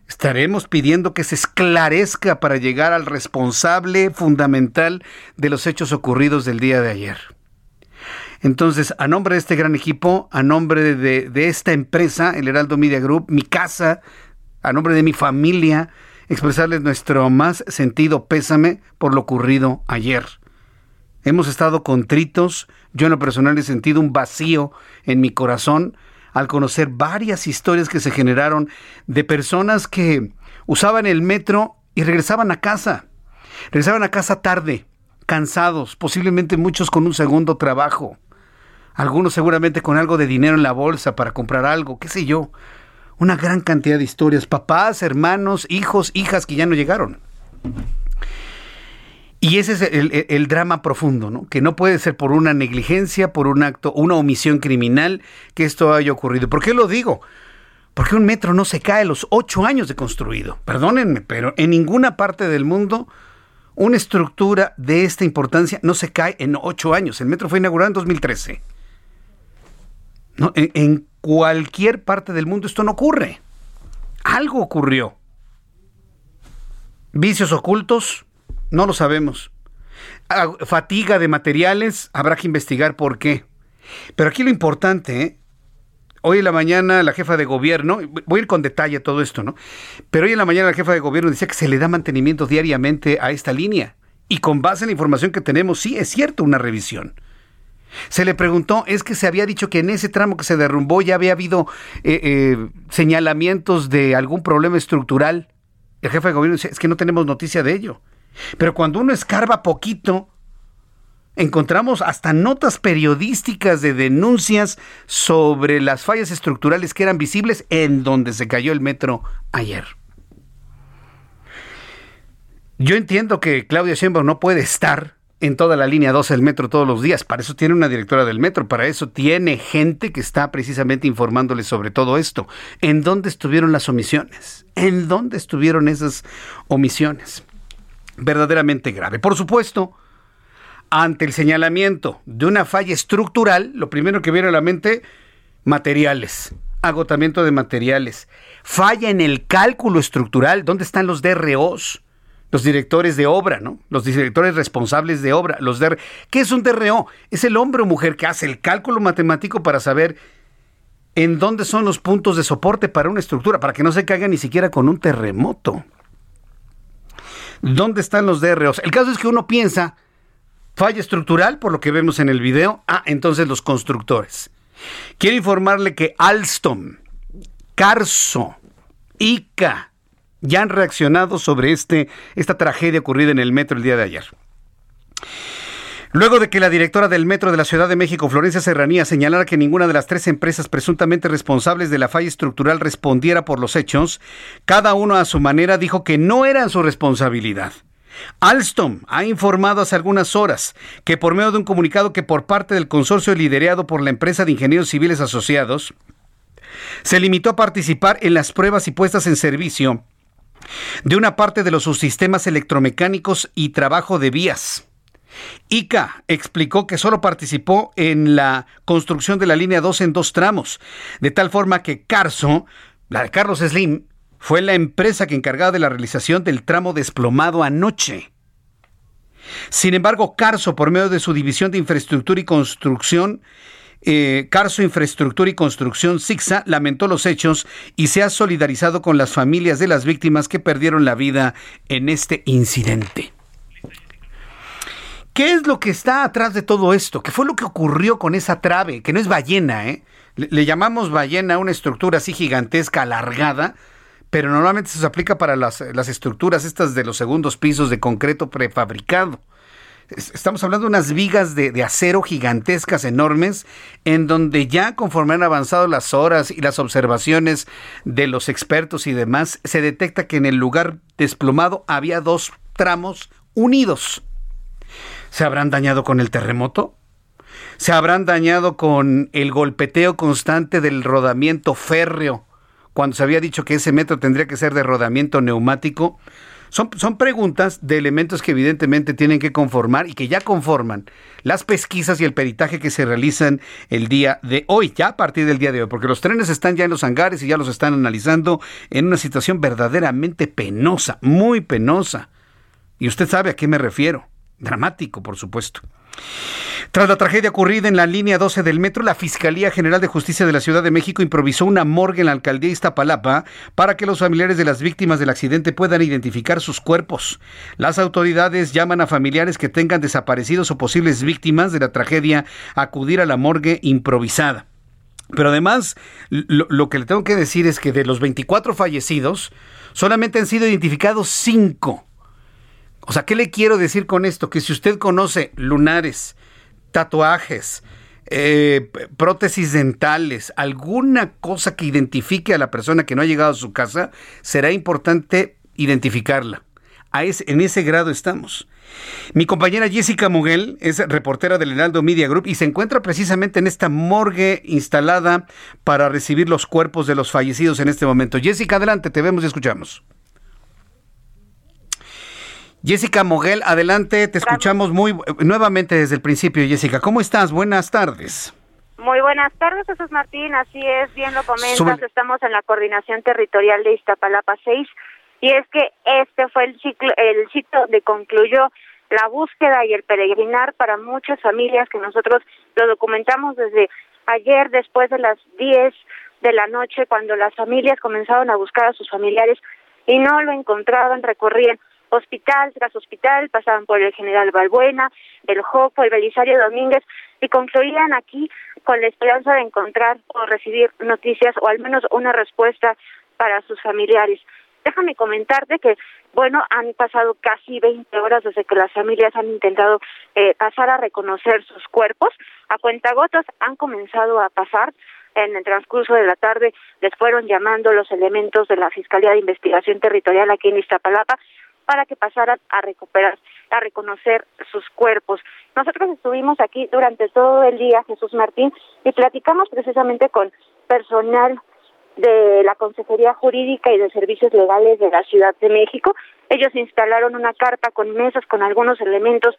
Estaremos pidiendo que se esclarezca para llegar al responsable fundamental de los hechos ocurridos del día de ayer. Entonces, a nombre de este gran equipo, a nombre de, esta empresa, el Heraldo Media Group, mi casa, a nombre de mi familia, expresarles nuestro más sentido pésame por lo ocurrido ayer. Hemos estado contritos, yo en lo personal he sentido un vacío en mi corazón al conocer varias historias que se generaron de personas que usaban el metro y regresaban a casa. Regresaban a casa tarde, cansados, posiblemente muchos con un segundo trabajo. Algunos seguramente con algo de dinero en la bolsa para comprar algo, qué sé yo. Una gran cantidad de historias, papás, hermanos, hijos, hijas que ya no llegaron. Y ese es el, drama profundo, ¿no? Que no puede ser por una negligencia, por un acto, una omisión criminal que esto haya ocurrido. ¿Por qué lo digo? Porque un metro no se cae a los ocho años de construido. Perdónenme, pero en ninguna parte del mundo una estructura de esta importancia no se cae en ocho años. El metro fue inaugurado en 2013. No, en cualquier parte del mundo esto no ocurre. Algo ocurrió. Vicios ocultos, no lo sabemos. fatiga de materiales, habrá que investigar por qué. Pero aquí lo importante, ¿eh? hoy en la mañana la jefa de gobierno, voy a ir con detalle todo esto, ¿no? Pero hoy en la mañana la jefa de gobierno decía que se le da mantenimiento diariamente a esta línea. Y con base en la información que tenemos, sí, es cierto una revisión. Se le preguntó, es que se había dicho que en ese tramo que se derrumbó ya había habido eh, eh, señalamientos de algún problema estructural. El jefe de gobierno dice, es que no tenemos noticia de ello. Pero cuando uno escarba poquito, encontramos hasta notas periodísticas de denuncias sobre las fallas estructurales que eran visibles en donde se cayó el metro ayer. Yo entiendo que Claudia Sheinbaum no puede estar en toda la línea 12 del metro todos los días. Para eso tiene una directora del metro, para eso tiene gente que está precisamente informándole sobre todo esto. ¿En dónde estuvieron las omisiones? ¿En dónde estuvieron esas omisiones? Verdaderamente grave. Por supuesto, ante el señalamiento de una falla estructural, lo primero que viene a la mente, materiales, agotamiento de materiales, falla en el cálculo estructural, ¿dónde están los DROs? Los directores de obra, ¿no? Los directores responsables de obra, los ¿Qué es un DRO? Es el hombre o mujer que hace el cálculo matemático para saber en dónde son los puntos de soporte para una estructura, para que no se caiga ni siquiera con un terremoto. ¿Dónde están los DROs? El caso es que uno piensa, Falla estructural, por lo que vemos en el video. Ah, entonces los constructores. Quiero informarle que Alstom, Carso, ICA ya han reaccionado sobre este, esta tragedia ocurrida en el metro el día de ayer. Luego de que la directora del Metro de la Ciudad de México, Florencia Serranía, señalara que ninguna de las tres empresas presuntamente responsables de la falla estructural respondiera por los hechos, cada uno a su manera dijo que no era su responsabilidad. Alstom ha informado hace algunas horas que por medio de un comunicado que por parte del consorcio liderado por la empresa de ingenieros civiles asociados, se limitó a participar en las pruebas y puestas en servicio de una parte de los subsistemas electromecánicos y trabajo de vías. ICA explicó que solo participó en la construcción de la línea 2 en dos tramos, de tal forma que Carso, la de Carlos Slim, fue la empresa que encargada de la realización del tramo desplomado anoche. Sin embargo, Carso, por medio de su división de infraestructura y construcción, eh, Carso Infraestructura y Construcción SIGSA lamentó los hechos y se ha solidarizado con las familias de las víctimas que perdieron la vida en este incidente. ¿Qué es lo que está atrás de todo esto? ¿Qué fue lo que ocurrió con esa trave? Que no es ballena, ¿eh? Le, llamamos ballena a una estructura así gigantesca, alargada, pero normalmente se aplica para las, estructuras estas de los segundos pisos de concreto prefabricado. Estamos hablando de unas vigas de, de, acero gigantescas, enormes, en donde ya conforme han avanzado las horas y las observaciones de los expertos y demás, se detecta que en el lugar desplomado había dos tramos unidos. ¿Se habrán dañado con el terremoto? ¿Se habrán dañado con el golpeteo constante del rodamiento férreo cuando se había dicho que ese metro tendría que ser de rodamiento neumático? Son, son, preguntas de elementos que evidentemente tienen que conformar y que ya conforman las pesquisas y el peritaje que se realizan el día de hoy, ya a partir del día de hoy, porque los trenes están ya en los hangares y ya los están analizando en una situación verdaderamente penosa, muy penosa. Y usted sabe a qué me refiero. Dramático, por supuesto. Tras la tragedia ocurrida en la línea 12 del metro, la Fiscalía General de Justicia de la Ciudad de México improvisó una morgue en la alcaldía Iztapalapa para que los familiares de las víctimas del accidente puedan identificar sus cuerpos. Las autoridades llaman a familiares que tengan desaparecidos o posibles víctimas de la tragedia a acudir a la morgue improvisada. Pero además, lo, que le tengo que decir es que de los 24 fallecidos, solamente han sido identificados 5. O sea, ¿qué le quiero decir con esto? Que si usted conoce lunares, tatuajes, eh, prótesis dentales, alguna cosa que identifique a la persona que no ha llegado a su casa, será importante identificarla. En ese grado estamos. Mi compañera Jessica Muguel es reportera del Heraldo Media Group y se encuentra precisamente en esta morgue instalada para recibir los cuerpos de los fallecidos en este momento. Jessica, adelante, te vemos y escuchamos. Jessica Moguel, adelante, te escuchamos muy nuevamente desde el principio, Jessica. ¿Cómo estás? Buenas tardes. Muy buenas tardes, Jesús Martín. Así es, bien lo comentas. Estamos en la coordinación territorial de Iztapalapa 6 y es que este fue el ciclo, el sitio donde concluyó la búsqueda y el peregrinar para muchas familias que nosotros lo documentamos desde ayer después de las 10 de la noche cuando las familias comenzaron a buscar a sus familiares y no lo encontraban, recorrían hospital tras hospital, pasaban por el General Balbuena, el Joco, el Belisario Domínguez y concluían aquí con la esperanza de encontrar o recibir noticias o al menos una respuesta para sus familiares. Déjame comentarte que, bueno, han pasado casi 20 horas desde que las familias han intentado eh, pasar a reconocer sus cuerpos. A cuentagotas han comenzado a pasar. En el transcurso de la tarde les fueron llamando los elementos de la Fiscalía de Investigación Territorial aquí en Iztapalapa para que pasaran a recuperar, a reconocer sus cuerpos. Nosotros estuvimos aquí durante todo el día, Jesús Martín, y platicamos precisamente con personal de la Consejería Jurídica y de Servicios Legales de la Ciudad de México. Ellos instalaron una carpa con mesas, con algunos elementos,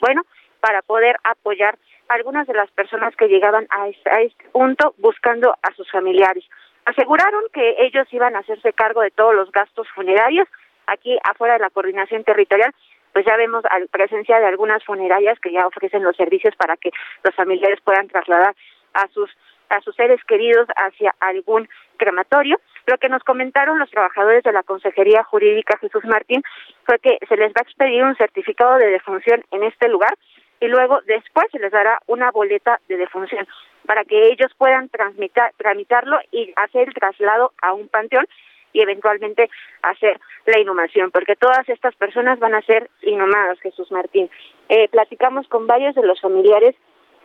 bueno, para poder apoyar a algunas de las personas que llegaban a este, a este punto buscando a sus familiares. Aseguraron que ellos iban a hacerse cargo de todos los gastos funerarios aquí afuera de la coordinación territorial, pues ya vemos la presencia de algunas funerarias que ya ofrecen los servicios para que los familiares puedan trasladar a sus a sus seres queridos hacia algún crematorio. Lo que nos comentaron los trabajadores de la Consejería Jurídica Jesús Martín fue que se les va a expedir un certificado de defunción en este lugar y luego después se les dará una boleta de defunción para que ellos puedan tramitarlo y hacer el traslado a un panteón y eventualmente hacer la inhumación, porque todas estas personas van a ser inhumadas, Jesús Martín. Eh, platicamos con varios de los familiares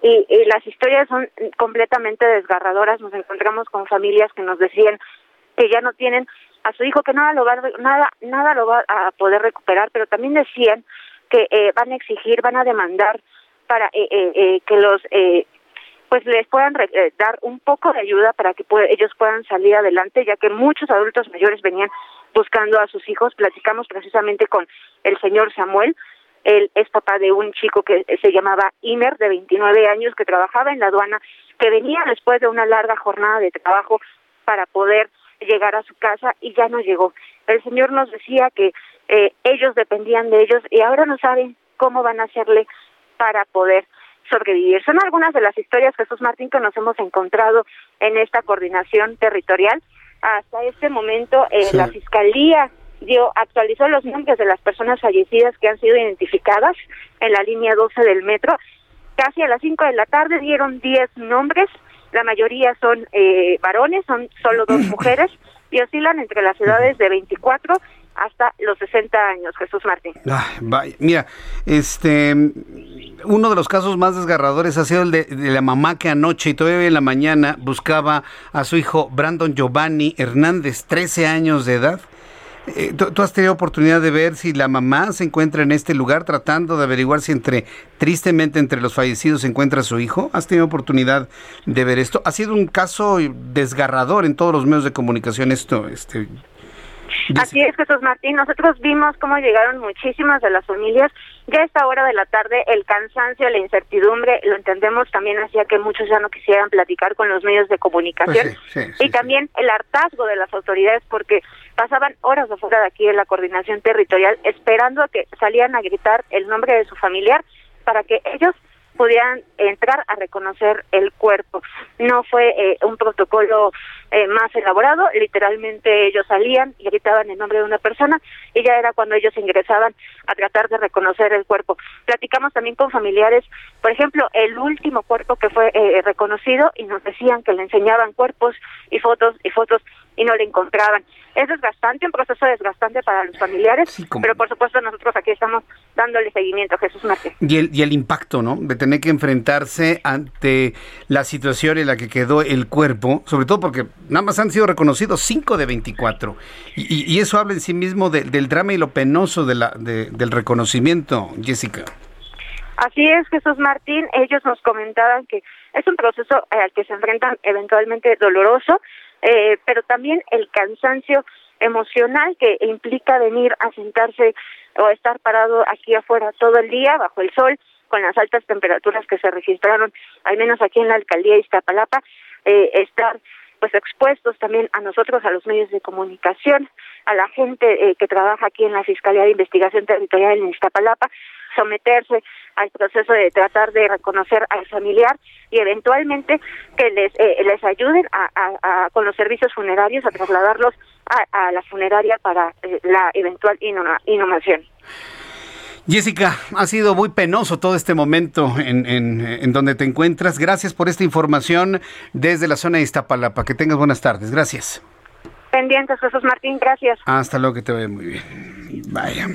y, las historias son completamente desgarradoras. Nos encontramos con familias que nos decían que ya no tienen a su hijo, que nada lo va, nada, nada lo va a poder recuperar, pero también decían que eh, van a exigir, van a demandar para eh, que los pues les puedan eh, dar un poco de ayuda para que ellos puedan salir adelante, ya que muchos adultos mayores venían buscando a sus hijos. Platicamos precisamente con el señor Samuel, él es papá de un chico que se llamaba Imer, de 29 años, que trabajaba en la aduana, que venía después de una larga jornada de trabajo para poder llegar a su casa y ya no llegó. El señor nos decía que eh, ellos dependían de ellos y ahora no saben cómo van a hacerle para poder sobrevivir. Son algunas de las historias, Jesús Martín, que nos hemos encontrado en esta coordinación territorial. Hasta este momento, eh, la Fiscalía dio actualizó los nombres de las personas fallecidas que han sido identificadas en la línea 12 del metro. Casi a las 5 de la tarde dieron 10 nombres, la mayoría son eh, varones, son solo dos mujeres y oscilan entre las edades de 24 hasta los 60 años, Jesús Martín. mira, este, uno de los casos más desgarradores ha sido el de, la mamá que anoche y todavía en la mañana buscaba a su hijo Brandon Giovanni Hernández, 13 años de edad. Eh, ¿tú, has tenido oportunidad de ver si la mamá se encuentra en este lugar tratando de averiguar si entre, tristemente entre los fallecidos se encuentra su hijo? ¿Has tenido oportunidad de ver esto? Ha sido un caso desgarrador en todos los medios de comunicación esto, este, Así es, Jesús Martín. Nosotros vimos cómo llegaron muchísimas de las familias. Ya a esta hora de la tarde, el cansancio, la incertidumbre, lo entendemos, también hacía que muchos ya no quisieran platicar con los medios de comunicación. Pues y también el hartazgo de las autoridades, porque pasaban horas afuera de aquí en la coordinación territorial esperando a que salían a gritar el nombre de su familiar para que ellos pudieran entrar a reconocer el cuerpo. No fue eh, un protocolo eh, más elaborado, literalmente ellos salían y gritaban el nombre de una persona y ya era cuando ellos ingresaban a tratar de reconocer el cuerpo. Platicamos también con familiares, por ejemplo, el último cuerpo que fue eh, reconocido y nos decían que le enseñaban cuerpos y fotos y fotos y no le encontraban. Es desgastante, un proceso desgastante para los familiares, pero por supuesto nosotros aquí estamos dándole seguimiento a Jesús Martín. Y el, y el impacto, ¿no? De tener que enfrentarse ante la situación en la que quedó el cuerpo, sobre todo porque nada más han sido reconocidos 5 de 24. Y, y, eso habla en sí mismo del drama y lo penoso de la, del reconocimiento, Jessica. Así es, Jesús Martín. Ellos nos comentaban que es un proceso al que se enfrentan eventualmente doloroso, eh, pero también el cansancio emocional que implica venir a sentarse o estar parado aquí afuera todo el día bajo el sol con las altas temperaturas que se registraron, al menos aquí en la alcaldía de Iztapalapa, eh, estar pues expuestos también a nosotros, a los medios de comunicación, a la gente eh, que trabaja aquí en la Fiscalía de Investigación Territorial en Iztapalapa, someterse al proceso de tratar de reconocer al familiar y eventualmente que les eh, les ayuden a, con los servicios funerarios a trasladarlos a, la funeraria para eh, la eventual inhumación. Jessica, ha sido muy penoso todo este momento en, en, donde te encuentras. Gracias por esta información desde la zona de Iztapalapa. Que tengas buenas tardes. Gracias. Pendientes, Jesús Martín. Gracias. Hasta luego, que te vaya muy bien. Vaya.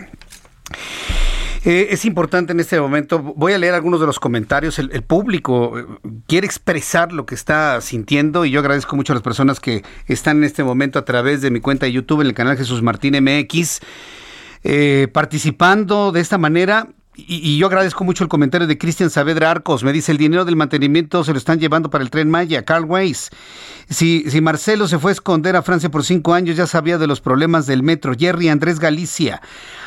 Eh, es importante en este momento, voy a leer algunos de los comentarios, el, público eh, quiere expresar lo que está sintiendo y yo agradezco mucho a las personas que están en este momento a través de mi cuenta de YouTube en el canal Jesús Martín MX. Eh, participando de esta manera. Y, yo agradezco mucho el comentario de Cristian Saavedra Arcos. Me dice, el dinero del mantenimiento se lo están llevando para el tren Maya, Carl Weiss. Si, si Marcelo se fue a esconder a Francia por cinco años, ya sabía de los problemas del metro. Jerry Andrés Galicia.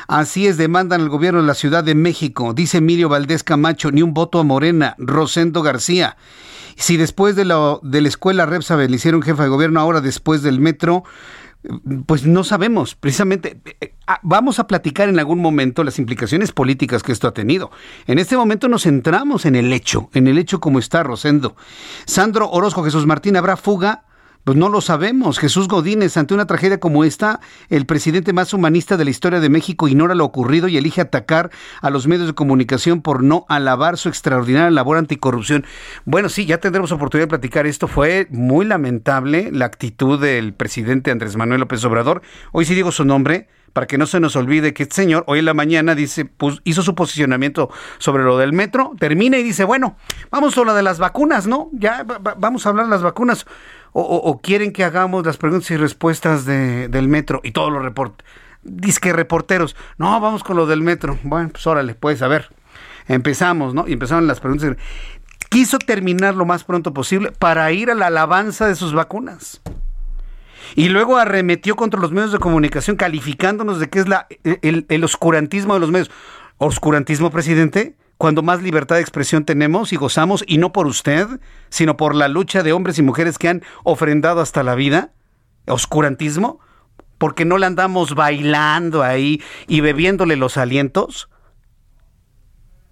Así es, demandan al gobierno de la Ciudad de México. Dice Emilio Valdés Camacho, ni un voto a Morena. Rosendo García. Si después de, la, de la escuela Repsabe le hicieron jefa de gobierno, ahora después del metro, pues no sabemos, precisamente. Eh, ah, vamos a platicar en algún momento las implicaciones políticas que esto ha tenido. En este momento nos centramos en el hecho, en el hecho como está Rosendo. Sandro Orozco, Jesús Martín, ¿habrá fuga? Pues no lo sabemos. Jesús Godínez, ante una tragedia como esta, el presidente más humanista de la historia de México ignora lo ocurrido y elige atacar a los medios de comunicación por no alabar su extraordinaria labor anticorrupción. Bueno, sí, ya tendremos oportunidad de platicar esto. Fue muy lamentable la actitud del presidente Andrés Manuel López Obrador. Hoy sí digo su nombre para que no se nos olvide que este señor hoy en la mañana dice, pues, hizo su posicionamiento sobre lo del metro, termina y dice, bueno, vamos a lo de las vacunas, ¿no? Ya vamos a hablar de las vacunas. O, quieren que hagamos las preguntas y respuestas de, del metro y todos los reportes. Disque reporteros. No, vamos con lo del metro. Bueno, pues órale, pues a ver. Empezamos, ¿no? Y empezaron las preguntas. Quiso terminar lo más pronto posible para ir a la alabanza de sus vacunas. Y luego arremetió contra los medios de comunicación calificándonos de que es la, el, oscurantismo de los medios. ¿Oscurantismo, presidente? Cuando más libertad de expresión tenemos y gozamos, y no por usted, sino por la lucha de hombres y mujeres que han ofrendado hasta la vida. ¿Oscurantismo? Porque no le andamos bailando ahí y bebiéndole los alientos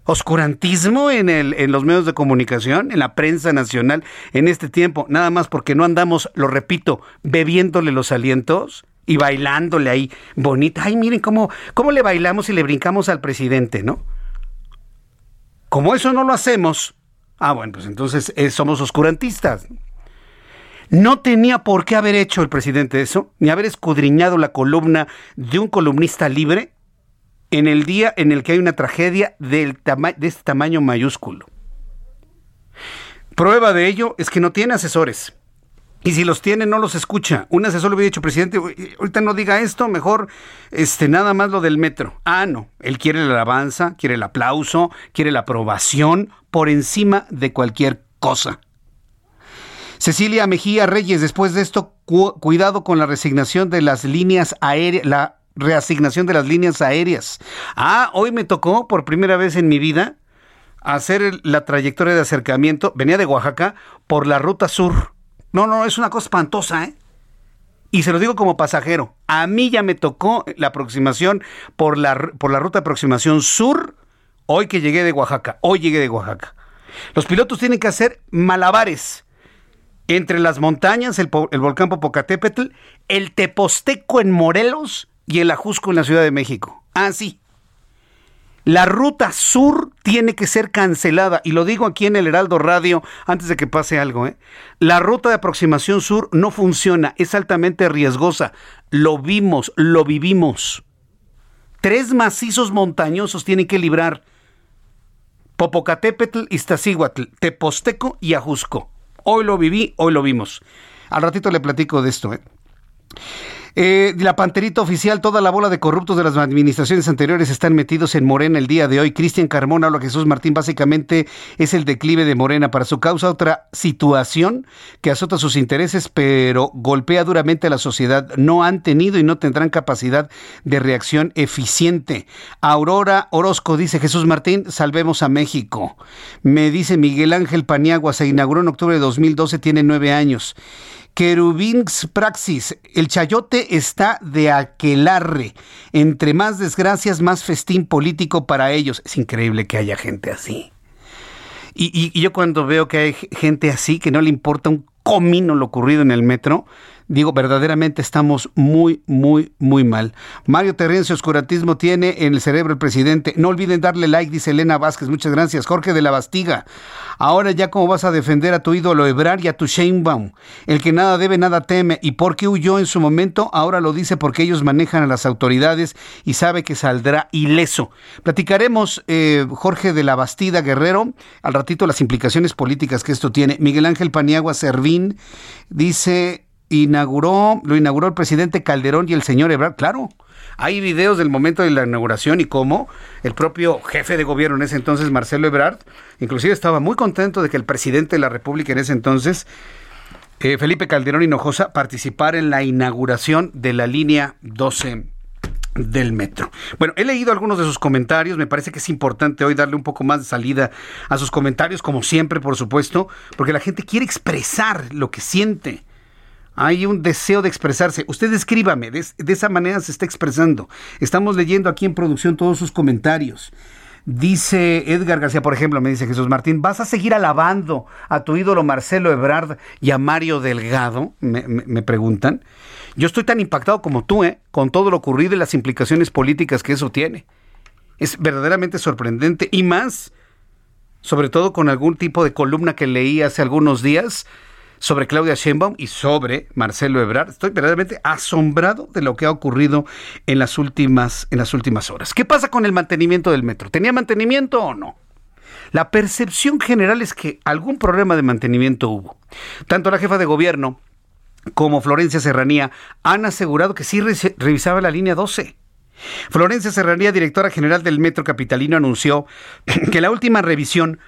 oscurantismo en, el, en los medios de comunicación, en la prensa nacional en este tiempo, nada más porque no andamos, lo repito, bebiéndole los alientos y bailándole ahí bonita. Ay, miren cómo, cómo le bailamos y le brincamos al presidente, ¿no? Como eso no lo hacemos, ah, bueno, pues entonces eh, somos oscurantistas. No tenía por qué haber hecho el presidente eso, ni haber escudriñado la columna de un columnista libre en el día en el que hay una tragedia del de este tamaño mayúsculo. Prueba de ello es que no tiene asesores. Y si los tiene, no los escucha. Un asesor le hubiera dicho, presidente, ahorita no diga esto, mejor este, nada más lo del metro. Ah, no. Él quiere la alabanza, quiere el aplauso, quiere la aprobación por encima de cualquier cosa. Cecilia Mejía Reyes, después de esto, cuidado con la resignación de las líneas aéreas, la reasignación de las líneas aéreas. Ah, hoy me tocó por primera vez en mi vida hacer la trayectoria de acercamiento, venía de Oaxaca, por la ruta sur. No, no, es una cosa espantosa, ¿eh? Y se lo digo como pasajero. A mí ya me tocó la aproximación por la, por la ruta de aproximación sur, hoy que llegué de Oaxaca. Hoy llegué de Oaxaca. Los pilotos tienen que hacer malabares entre las montañas, el, el volcán Popocatépetl, el Teposteco en Morelos y el Ajusco en la Ciudad de México. Ah, sí. La ruta sur tiene que ser cancelada, y lo digo aquí en el Heraldo Radio antes de que pase algo. ¿eh? La ruta de aproximación sur no funciona, es altamente riesgosa. Lo vimos, lo vivimos. Tres macizos montañosos tienen que librar. Popocatépetl, Iztaccíhuatl, Teposteco y Ajusco. Hoy lo viví, hoy lo vimos. Al ratito le platico de esto. ¿eh? Eh, la panterita oficial, toda la bola de corruptos de las administraciones anteriores están metidos en Morena el día de hoy. Cristian Carmona, habla Jesús Martín, básicamente es el declive de Morena. Para su causa, otra situación que azota sus intereses, pero golpea duramente a la sociedad. No han tenido y no tendrán capacidad de reacción eficiente. Aurora Orozco dice Jesús Martín, salvemos a México. Me dice Miguel Ángel Paniagua, se inauguró en octubre de 2012, tiene nueve años. Querubins Praxis, el chayote está de aquelarre. Entre más desgracias, más festín político para ellos. Es increíble que haya gente así. Y, y yo cuando veo que hay gente así, que no le importa un comino lo ocurrido en el metro, digo, verdaderamente estamos muy, muy, muy mal. Mario Terrencio Oscurantismo tiene en el cerebro el presidente. No olviden darle like, dice Elena Vázquez. Muchas gracias. Jorge de la Bastiga. Ahora ya cómo vas a defender a tu ídolo Ebrar y a tu Sheinbaum. El que nada debe, nada teme. ¿Y por qué huyó en su momento? Ahora lo dice porque ellos manejan a las autoridades y sabe que saldrá ileso. Platicaremos, eh, Jorge de la Bastida Guerrero, al ratito las implicaciones políticas que esto tiene. Miguel Ángel Paniagua Servín dice inauguró, lo inauguró el presidente Calderón y el señor Ebrard, claro. Hay videos del momento de la inauguración y cómo el propio jefe de gobierno en ese entonces, Marcelo Ebrard, inclusive estaba muy contento de que el presidente de la República en ese entonces, eh, Felipe Calderón Hinojosa, participara en la inauguración de la línea 12 del metro. Bueno, he leído algunos de sus comentarios, me parece que es importante hoy darle un poco más de salida a sus comentarios, como siempre, por supuesto, porque la gente quiere expresar lo que siente hay un deseo de expresarse. Usted escríbame, de, esa manera se está expresando. Estamos leyendo aquí en producción todos sus comentarios. Dice Edgar García, por ejemplo, me dice Jesús Martín, ¿vas a seguir alabando a tu ídolo Marcelo Ebrard y a Mario Delgado? Me, preguntan. Yo estoy tan impactado como tú, ¿eh? Con todo lo ocurrido y las implicaciones políticas que eso tiene. Es verdaderamente sorprendente y más, sobre todo con algún tipo de columna que leí hace algunos días sobre Claudia Sheinbaum y sobre Marcelo Ebrard. Estoy verdaderamente asombrado de lo que ha ocurrido en las últimas, en las últimas horas. ¿Qué pasa con el mantenimiento del metro? ¿Tenía mantenimiento o no? La percepción general es que algún problema de mantenimiento hubo. Tanto la jefa de gobierno como Florencia Serranía han asegurado que sí revisaba la línea 12. Florencia Serranía, directora general del Metro Capitalino, anunció que la última revisión,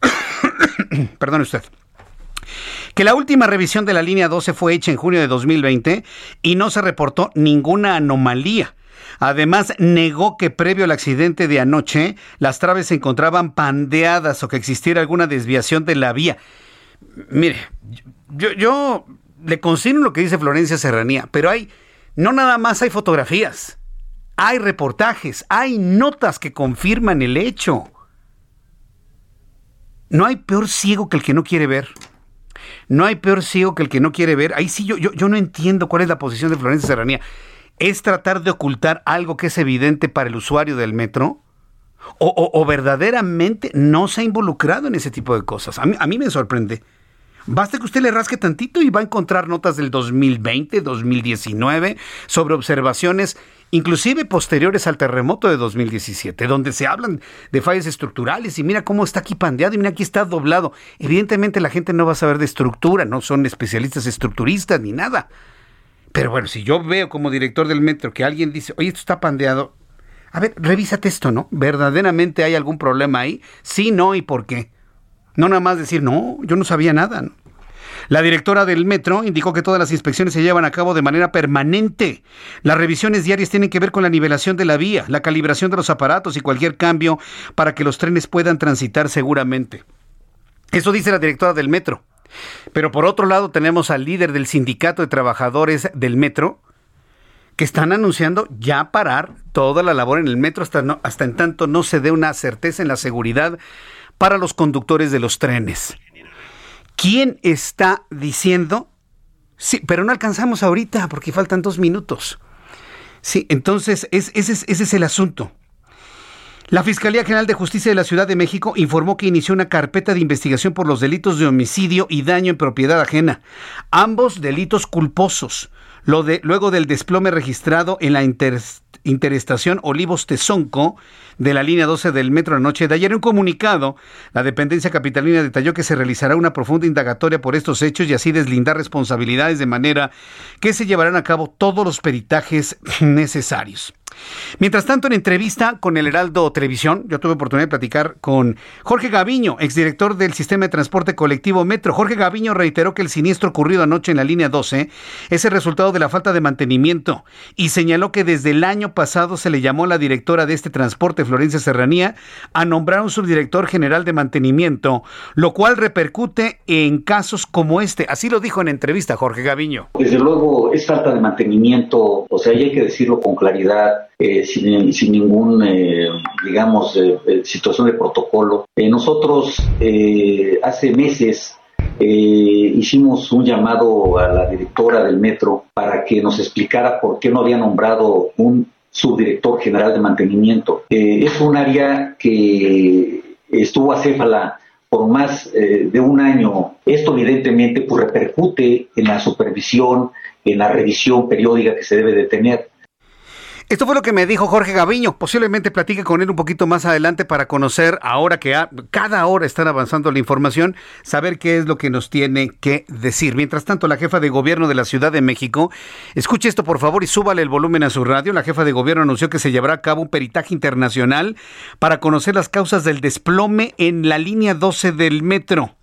perdón usted, que la última revisión de la línea 12 fue hecha en junio de 2020 y no se reportó ninguna anomalía. Además, negó que previo al accidente de anoche, las traves se encontraban pandeadas o que existiera alguna desviación de la vía. Mire, yo, le consigno lo que dice Florencia Serranía, pero hay, no nada más hay fotografías, hay reportajes, hay notas que confirman el hecho. No hay peor ciego que el que no quiere ver. No hay peor ciego que el que no quiere ver. Ahí sí yo, yo, yo no entiendo cuál es la posición de Florencia Serranía. ¿Es tratar de ocultar algo que es evidente para el usuario del metro? ¿O, o, verdaderamente no se ha involucrado en ese tipo de cosas? A mí, a mí me sorprende. Basta que usted le rasque tantito y va a encontrar notas del 2020, 2019 sobre observaciones inclusive posteriores al terremoto de 2017, donde se hablan de fallas estructurales y mira cómo está aquí pandeado y mira aquí está doblado. Evidentemente la gente no va a saber de estructura, no son especialistas estructuristas ni nada. Pero bueno, si yo veo como director del metro que alguien dice, oye, esto está pandeado, a ver, revísate esto, ¿no? ¿Verdaderamente hay algún problema ahí? Sí, no y por qué. No nada más decir, no, yo no sabía nada. ¿no? La directora del metro indicó que todas las inspecciones se llevan a cabo de manera permanente. Las revisiones diarias tienen que ver con la nivelación de la vía, la calibración de los aparatos y cualquier cambio para que los trenes puedan transitar seguramente. Eso dice la directora del metro. Pero por otro lado tenemos al líder del sindicato de trabajadores del metro, que están anunciando ya parar toda la labor en el metro hasta, hasta en tanto no se dé una certeza en la seguridad para los conductores de los trenes. ¿Quién está diciendo? Sí, pero no alcanzamos ahorita porque faltan dos minutos. Sí, entonces ese, es el asunto. La Fiscalía General de Justicia de la Ciudad de México informó que inició una carpeta de investigación por los delitos de homicidio y daño en propiedad ajena, ambos delitos culposos, luego del desplome registrado en la interestación Olivos Tezonco de la línea 12 del metro anoche de ayer. En un comunicado, la dependencia capitalina detalló que se realizará una profunda indagatoria por estos hechos y así deslindar responsabilidades de manera que se llevarán a cabo todos los peritajes necesarios. Mientras tanto, en entrevista con el Heraldo Televisión, yo tuve oportunidad de platicar con Jorge Gaviño, exdirector del Sistema de Transporte Colectivo Metro. Jorge Gaviño reiteró que el siniestro ocurrido anoche en la línea 12 es el resultado de la falta de mantenimiento y señaló que desde el año pasado se le llamó a la directora de este transporte, Florencia Serranía, a nombrar un subdirector general de mantenimiento, lo cual repercute en casos como este. Así lo dijo en entrevista Jorge Gaviño. Desde luego es falta de mantenimiento, o sea, hay que decirlo con claridad eh, sin, sin, ningún, eh, digamos, eh, situación de protocolo. nosotros hace meses hicimos un llamado a la directora del metro para que nos explicara por qué no había nombrado un subdirector general de mantenimiento. es un área que estuvo acéfala por más de un año. Esto evidentemente pues, repercute en la supervisión, en la revisión periódica que se debe de tener. Esto fue lo que me dijo Jorge Gaviño. Posiblemente platique con él un poquito más adelante para conocer, ahora que cada hora están avanzando la información, saber qué es lo que nos tiene que decir. Mientras tanto, la jefa de gobierno de la Ciudad de México, escuche esto por favor y súbale el volumen a su radio. La jefa de gobierno anunció que se llevará a cabo un peritaje internacional para conocer las causas del desplome en la línea 12 del metro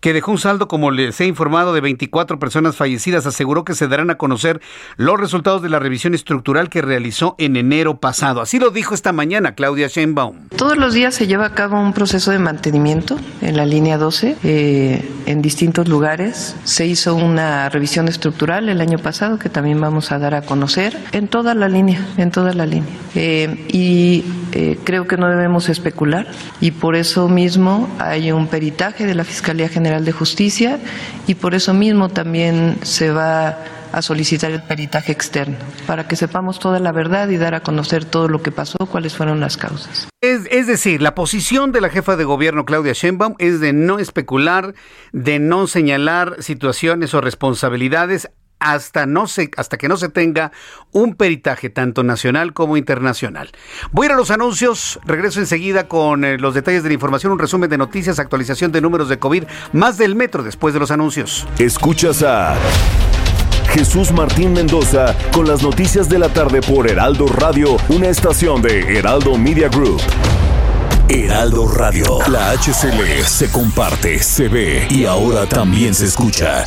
que dejó un saldo, como les he informado, de 24 personas fallecidas, aseguró que se darán a conocer los resultados de la revisión estructural que realizó en enero pasado. Así lo dijo esta mañana Claudia Sheinbaum. Todos los días se lleva a cabo un proceso de mantenimiento en la línea 12 eh, en distintos lugares. Se hizo una revisión estructural el año pasado que también vamos a dar a conocer en toda la línea, en toda la línea. Eh, y eh, creo que no debemos especular y por eso mismo hay un peritaje de la General de Justicia y por eso mismo también se va a solicitar el peritaje externo para que sepamos toda la verdad y dar a conocer todo lo que pasó, cuáles fueron las causas. Es, es, decir, la posición de la jefa de gobierno Claudia Sheinbaum es de no especular, de no señalar situaciones o responsabilidades hasta, no se, hasta que no se tenga un peritaje tanto nacional como internacional. Voy a ir a los anuncios, regreso enseguida con eh, los detalles de la información, un resumen de noticias, actualización de números de COVID, más del metro después de los anuncios. Escuchas a Jesús Martín Mendoza con las noticias de la tarde por Heraldo Radio, una estación de Heraldo Media Group. Heraldo Radio, la HCL se comparte, se ve y ahora también se escucha.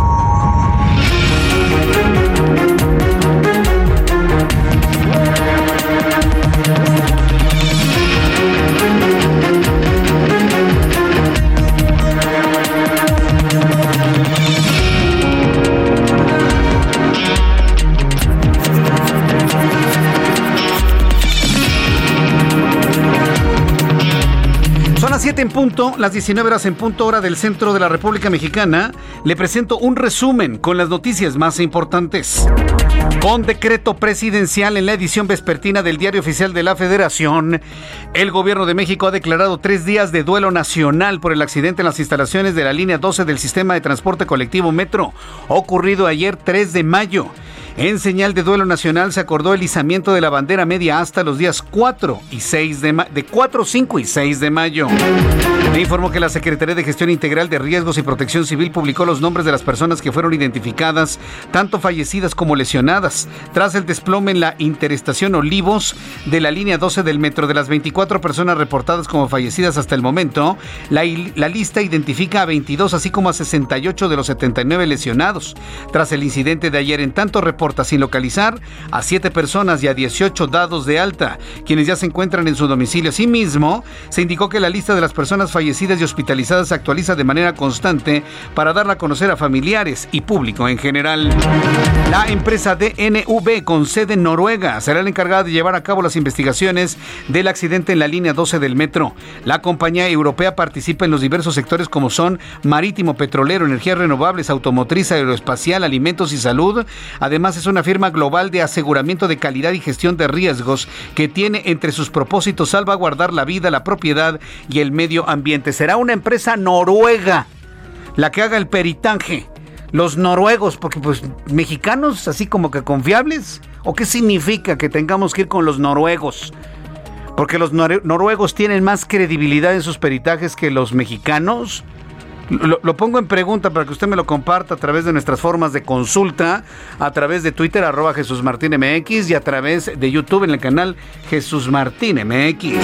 En punto, las 19 horas en punto hora del centro de la República Mexicana, le presento un resumen con las noticias más importantes. Con decreto presidencial en la edición vespertina del Diario Oficial de la Federación, el gobierno de México ha declarado tres días de duelo nacional por el accidente en las instalaciones de la línea 12 del sistema de transporte colectivo Metro, ocurrido ayer 3 de mayo. En señal de duelo nacional se acordó el izamiento de la bandera media hasta los días 4 y 6 de, de 4, 5 y 6 de mayo. Le informó que la Secretaría de Gestión Integral de Riesgos y Protección Civil publicó los nombres de las personas que fueron identificadas, tanto fallecidas como lesionadas, tras el desplome en la interestación Olivos de la línea 12 del metro. De las 24 personas reportadas como fallecidas hasta el momento, la, la lista identifica a 22, así como a 68 de los 79 lesionados. Tras el incidente de ayer, en tanto reporta sin localizar a 7 personas y a 18 dados de alta, quienes ya se encuentran en su domicilio. Asimismo, se indicó que la lista de las personas fallecidas y hospitalizadas se actualiza de manera constante para darla a conocer a familiares y público en general. La empresa DNV con sede en Noruega será la encargada de llevar a cabo las investigaciones del accidente en la línea 12 del metro. La compañía europea participa en los diversos sectores como son marítimo, petrolero, energías renovables, automotriz, aeroespacial, alimentos y salud. Además es una firma global de aseguramiento de calidad y gestión de riesgos que tiene entre sus propósitos salvaguardar la vida, la propiedad y el medio ambiente. Será una empresa noruega la que haga el peritaje los noruegos, porque pues mexicanos así como que confiables, ¿o qué significa que tengamos que ir con los noruegos? Porque los noruegos tienen más credibilidad en sus peritajes que los mexicanos. Lo, pongo en pregunta para que usted me lo comparta a través de nuestras formas de consulta, a través de Twitter, arroba Jesús Martín MX y a través de YouTube en el canal Jesús Martín MX.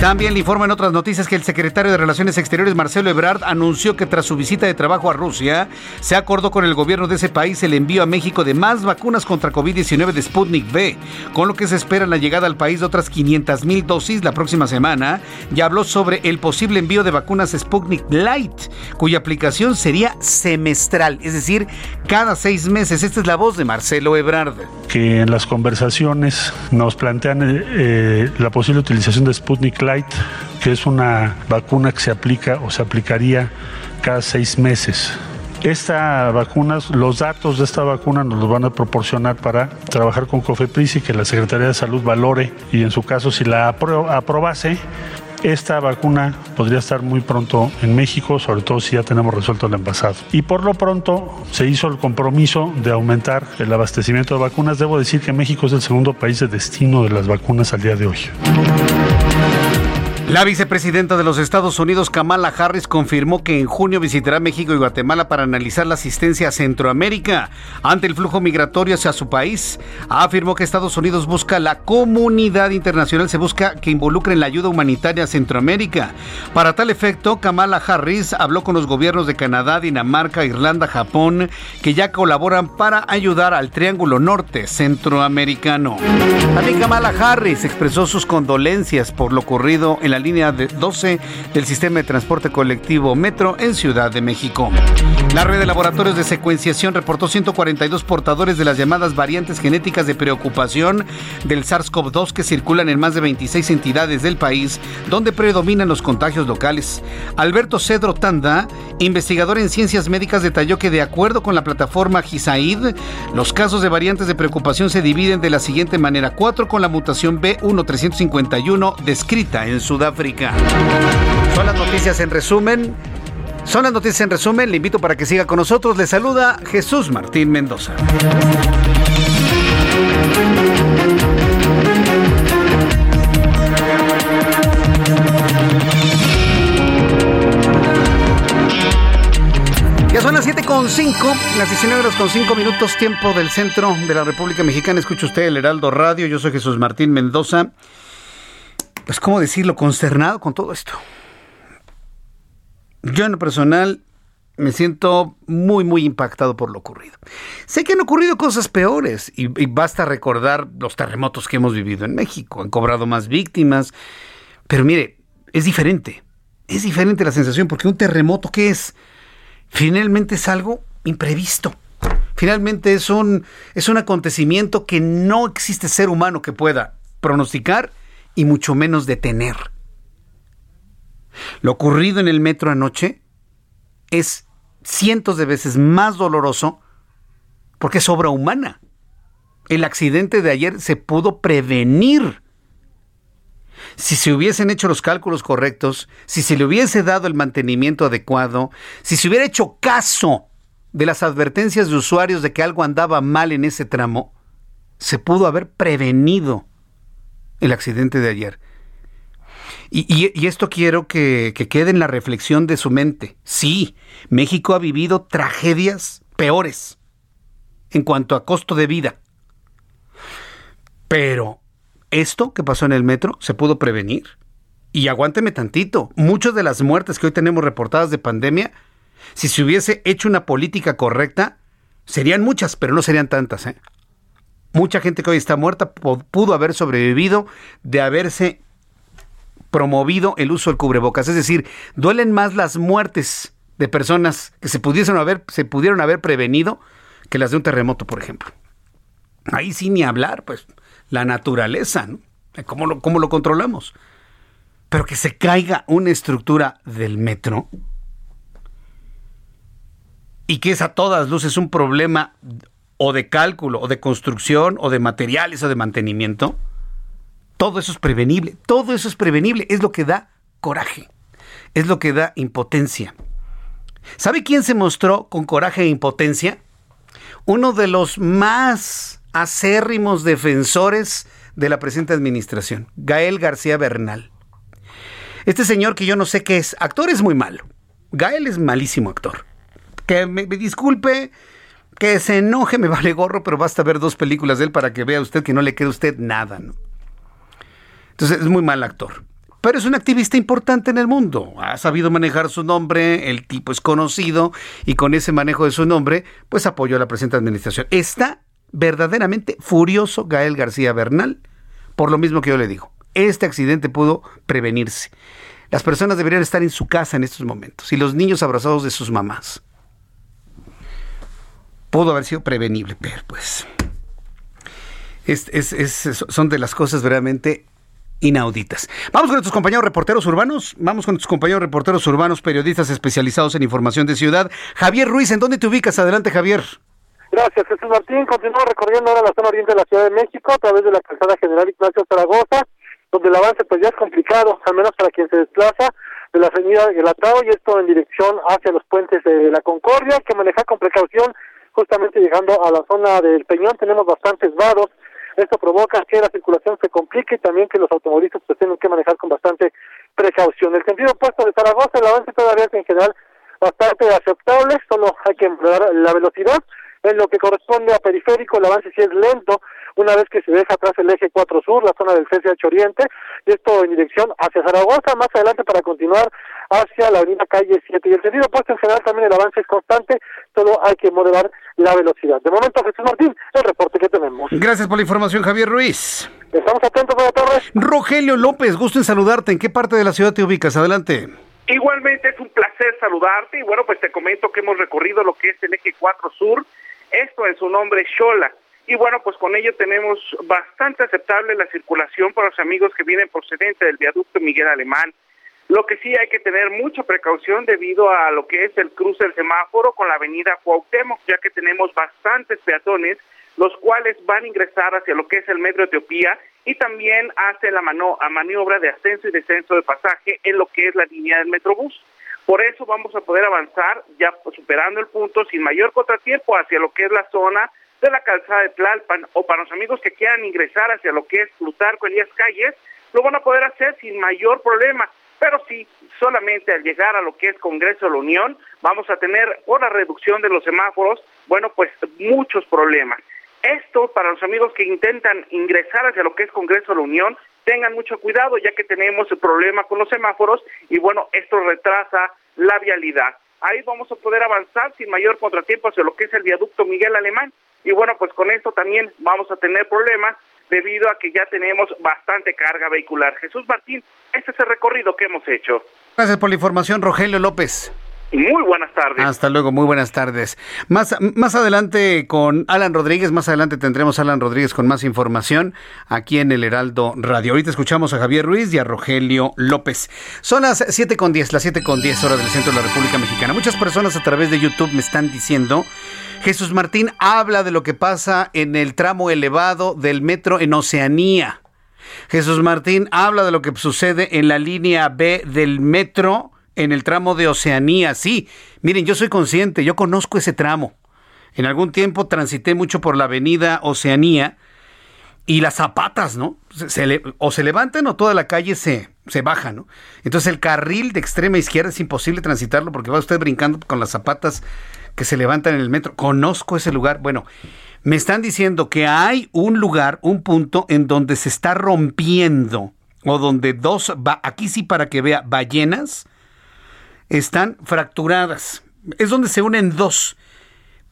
También le informa en otras noticias que el secretario de Relaciones Exteriores, Marcelo Ebrard, anunció que tras su visita de trabajo a Rusia, se acordó con el gobierno de ese país el envío a México de más vacunas contra COVID-19 de Sputnik V, con lo que se espera la llegada al país de otras 500 mil dosis la próxima semana, y habló sobre el posible envío de vacunas Sputnik Light, cuya aplicación sería semestral, es decir, cada seis meses. Esta es la voz de Marcelo Ebrard. Que en las conversaciones nos plantean eh, eh, la posible utilización de Sputnik Light que es una vacuna que se aplica o se aplicaría cada seis meses. Esta vacuna, los datos de esta vacuna nos los van a proporcionar para trabajar con COFEPRIS y que la Secretaría de Salud valore y en su caso si la aprobase, esta vacuna podría estar muy pronto en México, sobre todo si ya tenemos resuelto el envasado. Y por lo pronto se hizo el compromiso de aumentar el abastecimiento de vacunas. Debo decir que México es el segundo país de destino de las vacunas al día de hoy. La vicepresidenta de los Estados Unidos, Kamala Harris, confirmó que en junio visitará México y Guatemala para analizar la asistencia a Centroamérica ante el flujo migratorio hacia su país. Afirmó que Estados Unidos busca la comunidad internacional, se busca que involucre la ayuda humanitaria a Centroamérica. Para tal efecto, Kamala Harris habló con los gobiernos de Canadá, Dinamarca, Irlanda, Japón, que ya colaboran para ayudar al Triángulo Norte Centroamericano. También Kamala Harris expresó sus condolencias por lo ocurrido en la línea 12 del sistema de transporte colectivo Metro en Ciudad de México. La red de laboratorios de secuenciación reportó 142 portadores de las llamadas variantes genéticas de preocupación del SARS-CoV-2 que circulan en más de 26 entidades del país donde predominan los contagios locales. Alberto Cedro Tanda, investigador en ciencias médicas, detalló que de acuerdo con la plataforma GISAID, los casos de variantes de preocupación se dividen de la siguiente manera: 4 con la mutación B1351 descrita en Sudáfrica. Son las noticias en resumen. Son las noticias en resumen. Le invito para que siga con nosotros. Le saluda Jesús Martín Mendoza. Ya son las 7 con 5, las 19 horas con 5 minutos, tiempo del centro de la República Mexicana. Escucha usted el Heraldo Radio. Yo soy Jesús Martín Mendoza pues, ¿cómo decirlo? Consternado con todo esto. Yo en lo personal me siento muy, muy impactado por lo ocurrido. Sé que han ocurrido cosas peores y, basta recordar los terremotos que hemos vivido en México. Han cobrado más víctimas. Pero mire, es diferente. Es diferente la sensación porque un terremoto, ¿qué es? Finalmente es algo imprevisto. Finalmente es un, es un acontecimiento que no existe ser humano que pueda pronosticar y mucho menos detener. Lo ocurrido en el metro anoche es cientos de veces más doloroso porque es obra humana. El accidente de ayer se pudo prevenir. Si se hubiesen hecho los cálculos correctos, si se le hubiese dado el mantenimiento adecuado, si se hubiera hecho caso de las advertencias de usuarios de que algo andaba mal en ese tramo, se pudo haber prevenido el accidente de ayer. Y, esto quiero que, que quede en la reflexión de su mente. Sí, México ha vivido tragedias peores en cuanto a costo de vida. Pero esto que pasó en el metro se pudo prevenir. Y aguánteme tantito, muchas de las muertes que hoy tenemos reportadas de pandemia, si se hubiese hecho una política correcta, serían muchas, pero no serían tantas. ¿eh? Mucha gente que hoy está muerta pudo haber sobrevivido de haberse promovido el uso del cubrebocas. Es decir, duelen más las muertes de personas que se haber, se pudieron haber prevenido que las de un terremoto, por ejemplo. Ahí sí ni hablar, pues, la naturaleza, ¿no? ¿Cómo lo, cómo lo controlamos? Pero que se caiga una estructura del metro y que es a todas luces un problema o de cálculo, o de construcción, o de materiales, o de mantenimiento, todo eso es prevenible. Todo eso es prevenible. Es lo que da coraje. Es lo que da impotencia. ¿Sabe quién se mostró con coraje e impotencia? Uno de los más acérrimos defensores de la presente administración, Gael García Bernal. Este señor que yo no sé qué es, actor es muy malo. Gael es malísimo actor. Que me, me disculpe, que se enoje, me vale gorro, pero basta ver dos películas de él para que vea usted que no le queda a usted nada. Entonces es muy mal actor. Pero es un activista importante en el mundo. Ha sabido manejar su nombre, el tipo es conocido y con ese manejo de su nombre, pues apoyó a la presente administración. Está verdaderamente furioso Gael García Bernal por lo mismo que yo le digo. Este accidente pudo prevenirse. Las personas deberían estar en su casa en estos momentos y los niños abrazados de sus mamás pudo haber sido prevenible, pero pues son de las cosas verdaderamente inauditas. Vamos con nuestros compañeros reporteros urbanos, vamos con nuestros compañeros reporteros urbanos, periodistas especializados en información de ciudad. Javier Ruiz, ¿en dónde te ubicas? Adelante, Javier. Gracias, Jesús Martín. Continúo recorriendo ahora la zona oriente de la Ciudad de México a través de la calzada General Ignacio Zaragoza, donde el avance pues ya es complicado, al menos para quien se desplaza de la avenida Atao y esto en dirección hacia los puentes de la Concordia, que maneja con precaución justamente llegando a la zona del Peñón tenemos bastantes vados. Esto provoca que la circulación se complique y también que los automovilistas pues tienen que manejar con bastante precaución. El sentido opuesto de Zaragoza, el avance todavía es en general bastante aceptable, solo hay que emplear la velocidad. En lo que corresponde a periférico, el avance sí es lento, una vez que se deja atrás el eje 4 Sur, la zona del CCH Oriente, y esto en dirección hacia Zaragoza, más adelante para continuar hacia la avenida Calle 7. Y el sentido opuesto en general también el avance es constante, solo hay que moderar la velocidad. De momento, Jesús Martín, el reporte que tenemos. Gracias por la información, Javier Ruiz. Estamos atentos, buenas tardes. Rogelio López, gusto en saludarte. ¿En qué parte de la ciudad te ubicas? Adelante. Igualmente es un placer saludarte y bueno, pues te comento que hemos recorrido lo que es el eje 4 Sur, esto en su nombre Xola. Y bueno, pues con ello tenemos bastante aceptable la circulación para los amigos que vienen procedente del viaducto Miguel Alemán. Lo que sí hay que tener mucha precaución debido a lo que es el cruce del semáforo con la avenida Cuauhtémoc, ya que tenemos bastantes peatones, los cuales van a ingresar hacia lo que es el metro Etiopía y también hace la mano a maniobra de ascenso y descenso de pasaje en lo que es la línea del Metrobús. Por eso vamos a poder avanzar ya superando el punto sin mayor contratiempo hacia lo que es la zona de la calzada de Tlalpan o para los amigos que quieran ingresar hacia lo que es Plutarco Elías Calles, lo van a poder hacer sin mayor problema. Pero sí, solamente al llegar a lo que es Congreso de la Unión, vamos a tener por la reducción de los semáforos, bueno, pues muchos problemas. Esto para los amigos que intentan ingresar hacia lo que es Congreso de la Unión, tengan mucho cuidado ya que tenemos el problema con los semáforos y bueno, esto retrasa la vialidad. Ahí vamos a poder avanzar sin mayor contratiempo hacia lo que es el viaducto Miguel Alemán y bueno, pues con esto también vamos a tener problemas debido a que ya tenemos bastante carga vehicular. Jesús Martín, este es el recorrido que hemos hecho. Gracias por la información, Rogelio López. Muy buenas tardes. Hasta luego, muy buenas tardes. Más, más adelante con Alan Rodríguez, más adelante tendremos a Alan Rodríguez con más información aquí en el Heraldo Radio. Ahorita escuchamos a Javier Ruiz y a Rogelio López. Son las 7 con 10, las 7 con 10 horas del centro de la República Mexicana. Muchas personas a través de YouTube me están diciendo Jesús Martín habla de lo que pasa en el tramo elevado del metro en Oceanía. Jesús Martín habla de lo que sucede en la línea B del metro en el tramo de Oceanía. Sí, miren, yo soy consciente, yo conozco ese tramo. En algún tiempo transité mucho por la avenida Oceanía y las zapatas, ¿no? O se levantan o toda la calle se, se baja, ¿no? Entonces el carril de extrema izquierda es imposible transitarlo porque va usted brincando con las zapatas que se levantan en el metro. Conozco ese lugar. Bueno, me están diciendo que hay un lugar, un punto en donde se está rompiendo o donde dos, aquí sí para que vea, ballenas están fracturadas. Es donde se unen dos.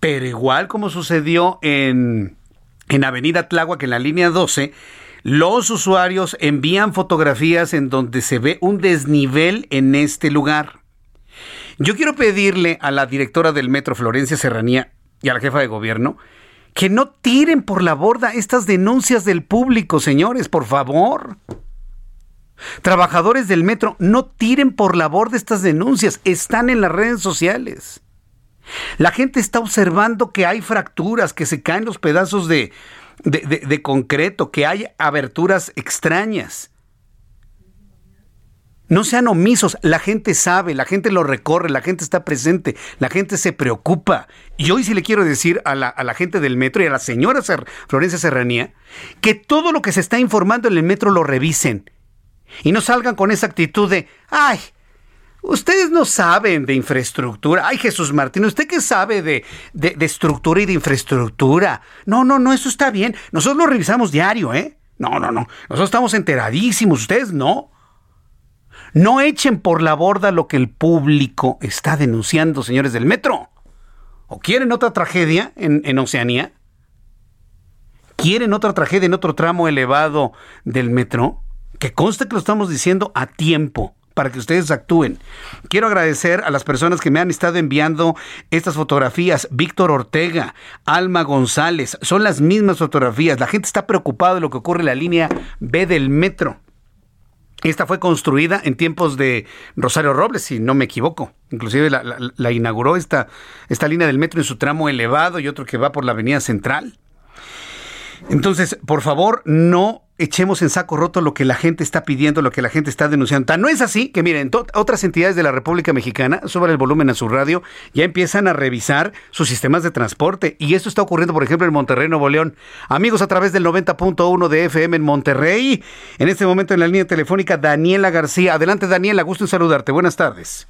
Pero igual como sucedió en, en Avenida Tláhuac, en la línea 12, los usuarios envían fotografías en donde se ve un desnivel en este lugar. Yo quiero pedirle a la directora del Metro, Florencia Serranía, y a la jefa de gobierno, que no tiren por la borda estas denuncias del público, señores, por favor. Trabajadores del metro, no tiren por la borda estas denuncias, están en las redes sociales. La gente está observando que hay fracturas, que se caen los pedazos de, de, concreto, que hay aberturas extrañas. No sean omisos, la gente sabe, la gente lo recorre, la gente está presente, la gente se preocupa. Y hoy sí le quiero decir a la, a la gente del metro y a la señora Florencia Serranía que todo lo que se está informando en el metro lo revisen. Y no salgan con esa actitud de, ay, Ustedes no saben de infraestructura. Ay, Jesús Martín, ¿usted qué sabe de, de, estructura y de infraestructura? No, no, no, eso está bien. Nosotros lo revisamos diario, ¿eh? No, no, no. Nosotros estamos enteradísimos, ustedes no. No echen por la borda lo que el público está denunciando, señores del metro. ¿O quieren otra tragedia en, en Oceanía? ¿Quieren otra tragedia en otro tramo elevado del metro? Que conste que lo estamos diciendo a tiempo para que ustedes actúen. Quiero agradecer a las personas que me han estado enviando estas fotografías. Víctor Ortega, Alma González, son las mismas fotografías. La gente está preocupada de lo que ocurre en la línea B del metro. Esta fue construida en tiempos de Rosario Robles, si no me equivoco. Inclusive la, la, inauguró esta, esta línea del metro en su tramo elevado y otro que va por la Avenida Central. Entonces, por favor, no echemos en saco roto lo que la gente está pidiendo, lo que la gente está denunciando. no es así que, miren, otras entidades de la República Mexicana, suban el volumen a su radio, ya empiezan a revisar sus sistemas de transporte. Y esto está ocurriendo, por ejemplo, en Monterrey, Nuevo León. Amigos, a través del 90.1 de FM en Monterrey. En este momento en la línea telefónica, Daniela García. Adelante, Daniela, gusto en saludarte. Buenas tardes.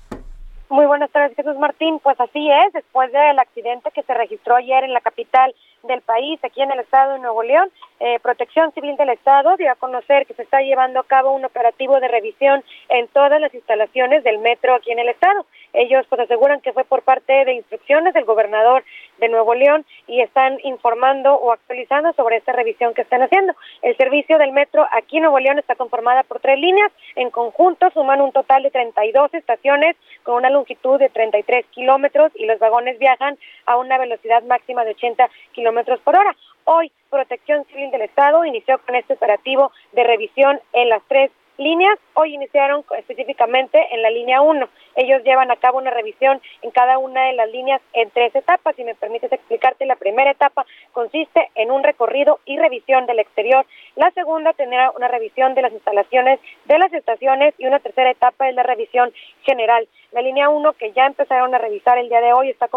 Muy buenas tardes, Jesús Martín. Pues así es, después del accidente que se registró ayer en la capital del país, aquí en el estado de Nuevo León, eh, Protección Civil del Estado dio a conocer que se está llevando a cabo un operativo de revisión en todas las instalaciones del metro aquí en el estado. Ellos pues aseguran que fue por parte de instrucciones del gobernador de Nuevo León y están informando o actualizando sobre esta revisión que están haciendo. El servicio del metro aquí en Nuevo León está conformada por tres líneas, en conjunto suman un total de 32 estaciones con una longitud de 33 kilómetros y los vagones viajan a una velocidad máxima de 80 kilómetros por hora. Hoy, Protección Civil del Estado inició con este operativo de revisión en las tres líneas. Hoy iniciaron específicamente en la línea 1. Ellos llevan a cabo una revisión en cada una de las líneas en tres etapas. Si me permites explicarte, la primera etapa consiste en un recorrido y revisión del exterior. La segunda tendrá una revisión de las instalaciones de las estaciones y una tercera etapa es la revisión general. La línea 1, que ya empezaron a revisar el día de hoy, está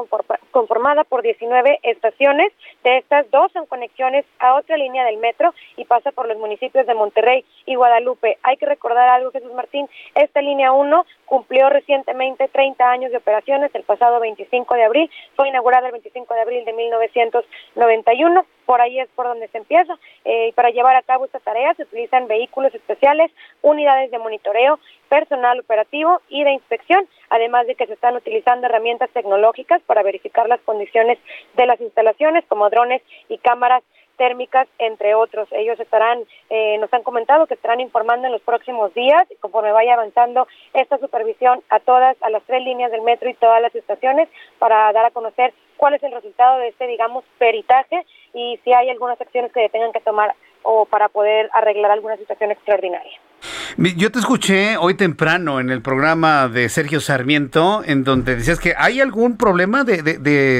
conformada por 19 estaciones. De estas, dos son conexiones a otra línea del metro y pasa por los municipios de Monterrey y Guadalupe. Hay que recordar algo, Jesús Martín. Esta línea 1 cumplió recientemente 30 años de operaciones el pasado 25 de abril. Fue inaugurada el 25 de abril de 1991 por ahí es por donde se empieza. Eh, para llevar a cabo esta tarea se utilizan vehículos especiales, unidades de monitoreo, personal operativo y de inspección, además de que se están utilizando herramientas tecnológicas para verificar las condiciones de las instalaciones como drones y cámaras térmicas, entre otros. Ellos estarán, eh, nos han comentado que estarán informando en los próximos días, conforme vaya avanzando esta supervisión a todas, a las tres líneas del metro y todas las estaciones, para dar a conocer cuál es el resultado de este, digamos, peritaje y si hay algunas acciones que tengan que tomar o para poder arreglar alguna situación extraordinaria. Yo te escuché hoy temprano en el programa de Sergio Sarmiento, en donde decías que hay algún problema de, de,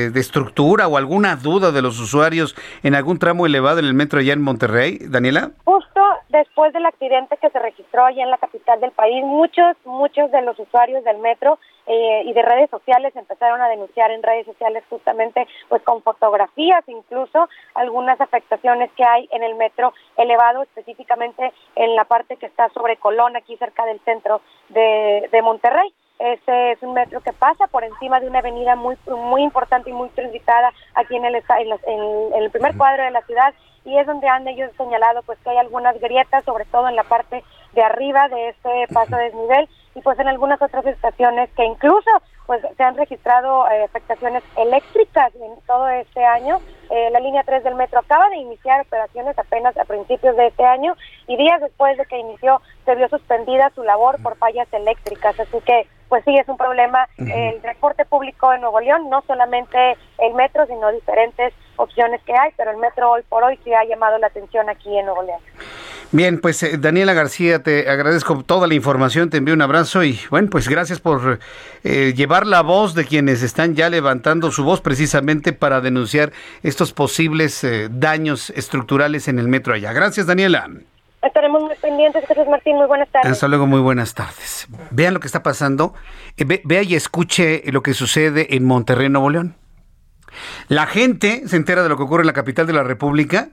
de, estructura o alguna duda de los usuarios en algún tramo elevado en el metro allá en Monterrey, Daniela. Justo después del accidente que se registró allá en la capital del país, muchos, muchos de los usuarios del metro eh, y de redes sociales empezaron a denunciar en redes sociales justamente pues con fotografías incluso algunas afectaciones que hay en el metro elevado específicamente en la parte que está sobre Colón aquí cerca del centro de, de Monterrey. Ese es un metro que pasa por encima de una avenida muy muy importante y muy transitada aquí en el en, en el primer cuadro de la ciudad y es donde han ellos señalado pues que hay algunas grietas sobre todo en la parte de arriba de este paso de desnivel y pues en algunas otras estaciones que incluso pues se han registrado eh, afectaciones eléctricas en todo este año. Eh, la línea 3 del metro acaba de iniciar operaciones apenas a principios de este año y días después de que inició se vio suspendida su labor por fallas eléctricas. Así que pues sí es un problema el transporte público en Nuevo León, no solamente el metro, sino diferentes opciones que hay, pero el metro hoy por hoy sí ha llamado la atención aquí en Nuevo León. Bien, pues eh, Daniela García, te agradezco toda la información, te envío un abrazo y bueno, pues gracias por eh, llevar la voz de quienes están ya levantando su voz precisamente para denunciar estos posibles eh, daños estructurales en el metro allá. Gracias, Daniela. Estaremos muy pendientes, Jesús Martín. Muy buenas tardes. Hasta luego, muy buenas tardes. Vean lo que está pasando. Vea y escuche lo que sucede en Monterrey, Nuevo León. La gente se entera de lo que ocurre en la capital de la República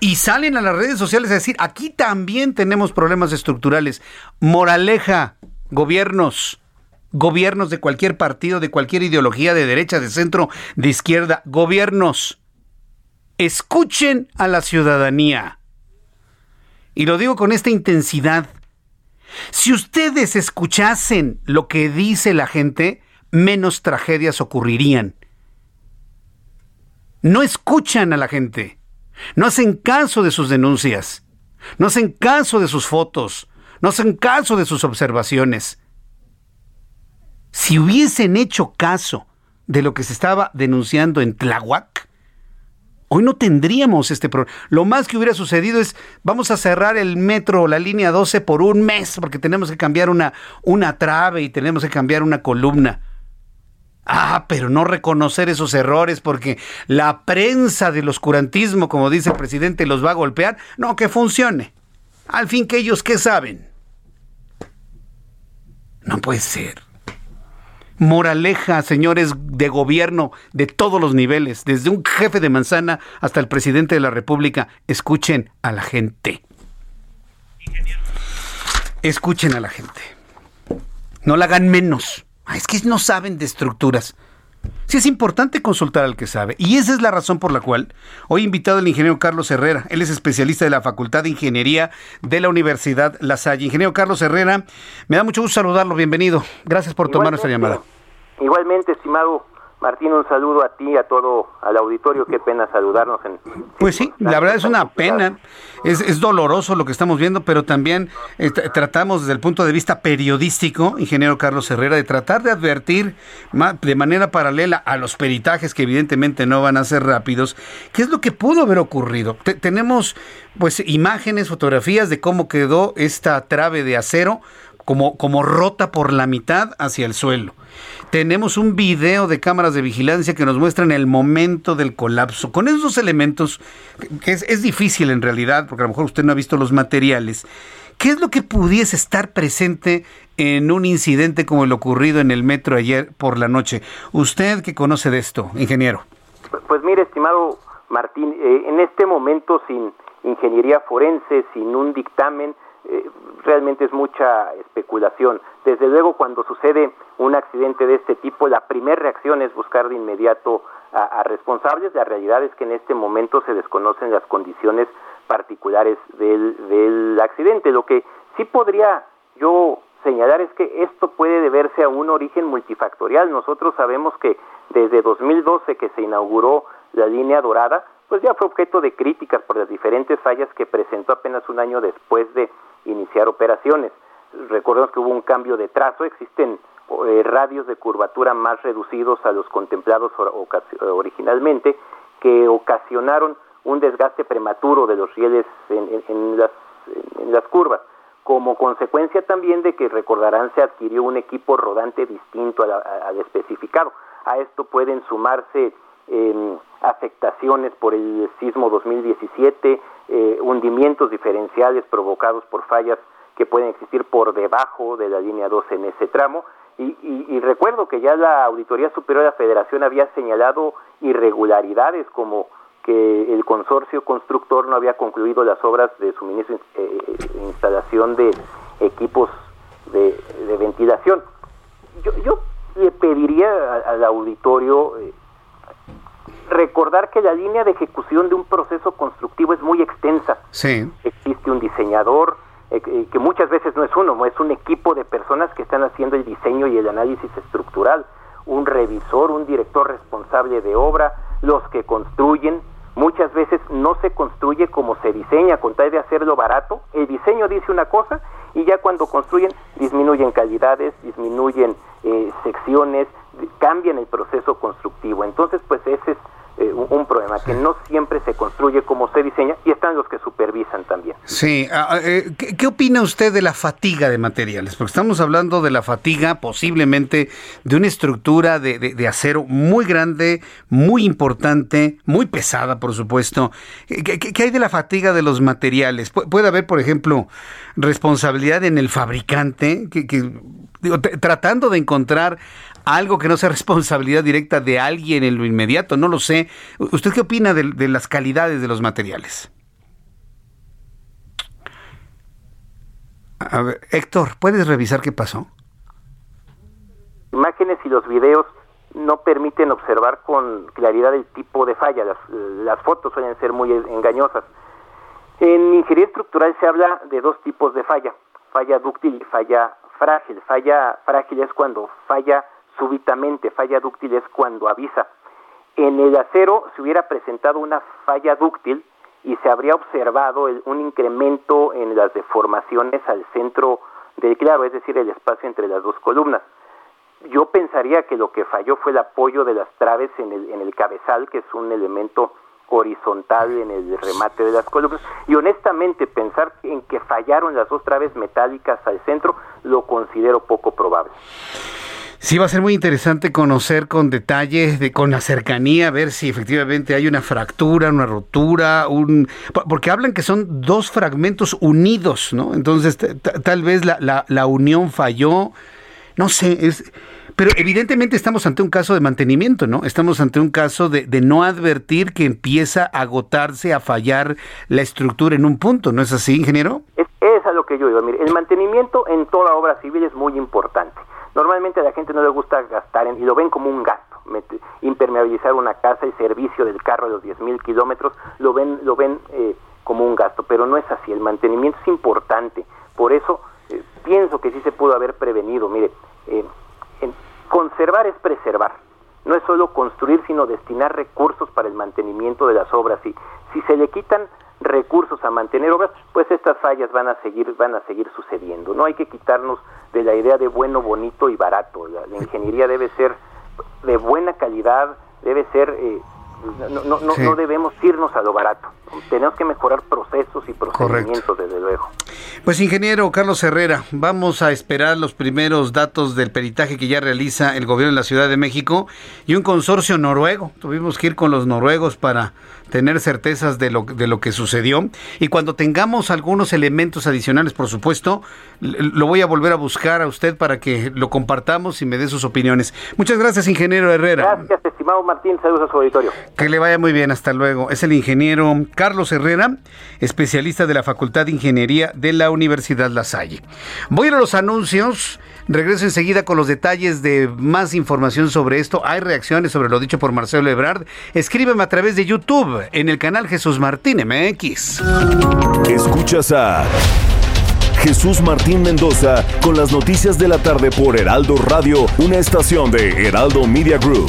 y salen a las redes sociales a decir, aquí también tenemos problemas estructurales. Moraleja, gobiernos, gobiernos de cualquier partido, de cualquier ideología, de derecha, de centro, de izquierda, gobiernos, escuchen a la ciudadanía. Y lo digo con esta intensidad. Si ustedes escuchasen lo que dice la gente, menos tragedias ocurrirían. No escuchan a la gente. No hacen caso de sus denuncias. No hacen caso de sus fotos. No hacen caso de sus observaciones. Si hubiesen hecho caso de lo que se estaba denunciando en Tláhuac, hoy no tendríamos este problema. Lo más que hubiera sucedido es, vamos a cerrar el metro, la línea 12 por un mes, porque tenemos que cambiar una, una trave y tenemos que cambiar una columna. Ah, pero no reconocer esos errores porque la prensa del oscurantismo, como dice el presidente, los va a golpear. No, que funcione. Al fin que ellos, ¿qué saben? No puede ser. Moraleja, señores de gobierno de todos los niveles, desde un jefe de manzana hasta el presidente de la República, escuchen a la gente. Escuchen a la gente. No la hagan menos. Ah, es que no saben de estructuras. Sí es importante consultar al que sabe. Y esa es la razón por la cual hoy he invitado al ingeniero Carlos Herrera. Él es especialista de la Facultad de Ingeniería de la Universidad La Salle. Ingeniero Carlos Herrera, me da mucho gusto saludarlo. Bienvenido. Gracias por tomar nuestra llamada. Igualmente, estimado Martín, un saludo a ti, a todo, al auditorio. Qué pena saludarnos. En, pues sí, la verdad es una pena. Es, es doloroso lo que estamos viendo, pero también eh, tratamos desde el punto de vista periodístico, ingeniero Carlos Herrera, de tratar de advertir de manera paralela a los peritajes que evidentemente no van a ser rápidos, qué es lo que pudo haber ocurrido. tenemos pues imágenes, fotografías de cómo quedó esta trave de acero como, como rota por la mitad hacia el suelo. Tenemos un video de cámaras de vigilancia que nos muestran el momento del colapso. Con esos elementos, que es, difícil en realidad, porque a lo mejor usted no ha visto los materiales, ¿qué es lo que pudiese estar presente en un incidente como el ocurrido en el metro ayer por la noche? Usted que conoce de esto, ingeniero. Pues mire, estimado Martín, eh, en este momento sin ingeniería forense, sin un dictamen, eh, realmente es mucha especulación. Desde luego, cuando sucede un accidente de este tipo, la primera reacción es buscar de inmediato a, responsables. La realidad es que en este momento se desconocen las condiciones particulares del, del accidente. Lo que sí podría yo señalar es que esto puede deberse a un origen multifactorial. Nosotros sabemos que desde 2012 que se inauguró la línea dorada, pues ya fue objeto de críticas por las diferentes fallas que presentó apenas un año después de iniciar operaciones. Recordemos que hubo un cambio de trazo, existen eh, radios de curvatura más reducidos a los contemplados originalmente que ocasionaron un desgaste prematuro de los rieles en, las, en las curvas como consecuencia también de que recordarán se adquirió un equipo rodante distinto al, especificado. A esto pueden sumarse eh, afectaciones por el sismo 2017, eh, hundimientos diferenciales provocados por fallas que pueden existir por debajo de la línea 12 en ese tramo. Y, recuerdo que ya la Auditoría Superior de la Federación había señalado irregularidades como que el consorcio constructor no había concluido las obras de suministro e instalación de equipos de, ventilación. Yo, le pediría al auditorio recordar que la línea de ejecución de un proceso constructivo es muy extensa. Sí. Existe un diseñador, eh, que muchas veces no es uno, es un equipo de personas que están haciendo el diseño y el análisis estructural, un revisor, un director responsable de obra, los que construyen. Muchas veces no se construye como se diseña, con tal de hacerlo barato. El diseño dice una cosa y ya cuando construyen disminuyen calidades, disminuyen eh, secciones, cambian el proceso constructivo. Entonces, pues ese es eh, un, problema. porque no siempre se construye como se diseña y están los que supervisan también. Sí, ah, ah, eh, ¿qué, opina usted de la fatiga de materiales? Porque estamos hablando de la fatiga posiblemente de una estructura de, acero muy grande, muy importante, muy pesada, por supuesto. ¿Qué, hay de la fatiga de los materiales? ¿Puede haber, por ejemplo, responsabilidad en el fabricante? que, tratando de encontrar algo que no sea responsabilidad directa de alguien en lo inmediato, no lo sé. ¿Usted qué opina de, las calidades de los materiales? A ver, Héctor, ¿puedes revisar qué pasó? Imágenes y los videos no permiten observar con claridad el tipo de falla. Las, las fotos suelen ser muy engañosas. En ingeniería estructural se habla de dos tipos de falla, falla dúctil y falla frágil. Falla frágil es cuando falla súbitamente, falla dúctil es cuando avisa. En el acero se hubiera presentado una falla dúctil y se habría observado un incremento en las deformaciones al centro del claro, es decir, el espacio entre las dos columnas. Yo pensaría que lo que falló fue el apoyo de las traves en el, en el cabezal, que es un elemento horizontal en el remate de las columnas y honestamente pensar en que fallaron las dos traves metálicas al centro lo considero poco probable. Sí, va a ser muy interesante conocer con detalles, de, con la cercanía, ver si efectivamente hay una fractura, una rotura, un porque hablan que son dos fragmentos unidos, ¿no? Entonces tal vez la, la, la unión falló, no sé, es pero evidentemente estamos ante un caso de mantenimiento, ¿no? Estamos ante un caso de, no advertir que empieza a agotarse, a fallar la estructura en un punto, ¿no es así, ingeniero? Es, es a lo que yo digo. Mire, el mantenimiento en toda obra civil es muy importante. Normalmente a la gente no le gusta gastar en, y lo ven como un gasto. Impermeabilizar una casa, el servicio del carro de los 10 mil kilómetros, lo ven, lo ven eh, como un gasto, pero no es así. El mantenimiento es importante. Por eso eh, pienso que sí se pudo haber prevenido. Mire, eh, Conservar es preservar. No es solo construir, sino destinar recursos para el mantenimiento de las obras. Y si se le quitan recursos a mantener obras, pues estas fallas van a seguir, van a seguir sucediendo. No hay que quitarnos de la idea de bueno, bonito y barato. La, ingeniería debe ser de buena calidad, debe ser eh, no, no, no, debemos irnos a lo barato. Tenemos que mejorar procesos y procedimientos, desde luego. Pues ingeniero Carlos Herrera, vamos a esperar los primeros datos del peritaje que ya realiza el gobierno de la Ciudad de México y un consorcio noruego. Tuvimos que ir con los noruegos para tener certezas de lo, de lo que sucedió. Y cuando tengamos algunos elementos adicionales, por supuesto, lo voy a volver a buscar a usted para que lo compartamos y me dé sus opiniones. Muchas gracias, ingeniero Herrera. Gracias, estimado Martín. Saludos a su auditorio. Que le vaya muy bien. Hasta luego. Es el ingeniero Carlos Herrera, especialista de la Facultad de Ingeniería de la Universidad La Salle. Voy a los anuncios. Regreso enseguida con los detalles de más información sobre esto. Hay reacciones sobre lo dicho por Marcelo Ebrard. Escríbeme a través de YouTube en el canal Jesús Martín MX. Escuchas a Jesús Martín Mendoza con las noticias de la tarde por Heraldo Radio, una estación de Heraldo Media Group.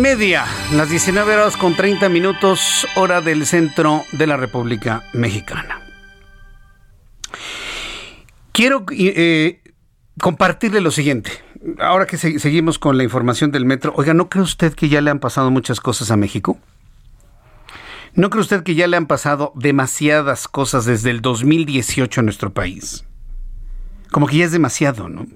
Media, las 19 horas con 30 minutos, hora del centro de la República Mexicana. Quiero eh, compartirle lo siguiente. Ahora que seguimos con la información del metro, oiga, ¿no cree usted que ya le han pasado muchas cosas a México? ¿No cree usted que ya le han pasado demasiadas cosas desde el 2018 a nuestro país? Como que ya es demasiado, ¿no?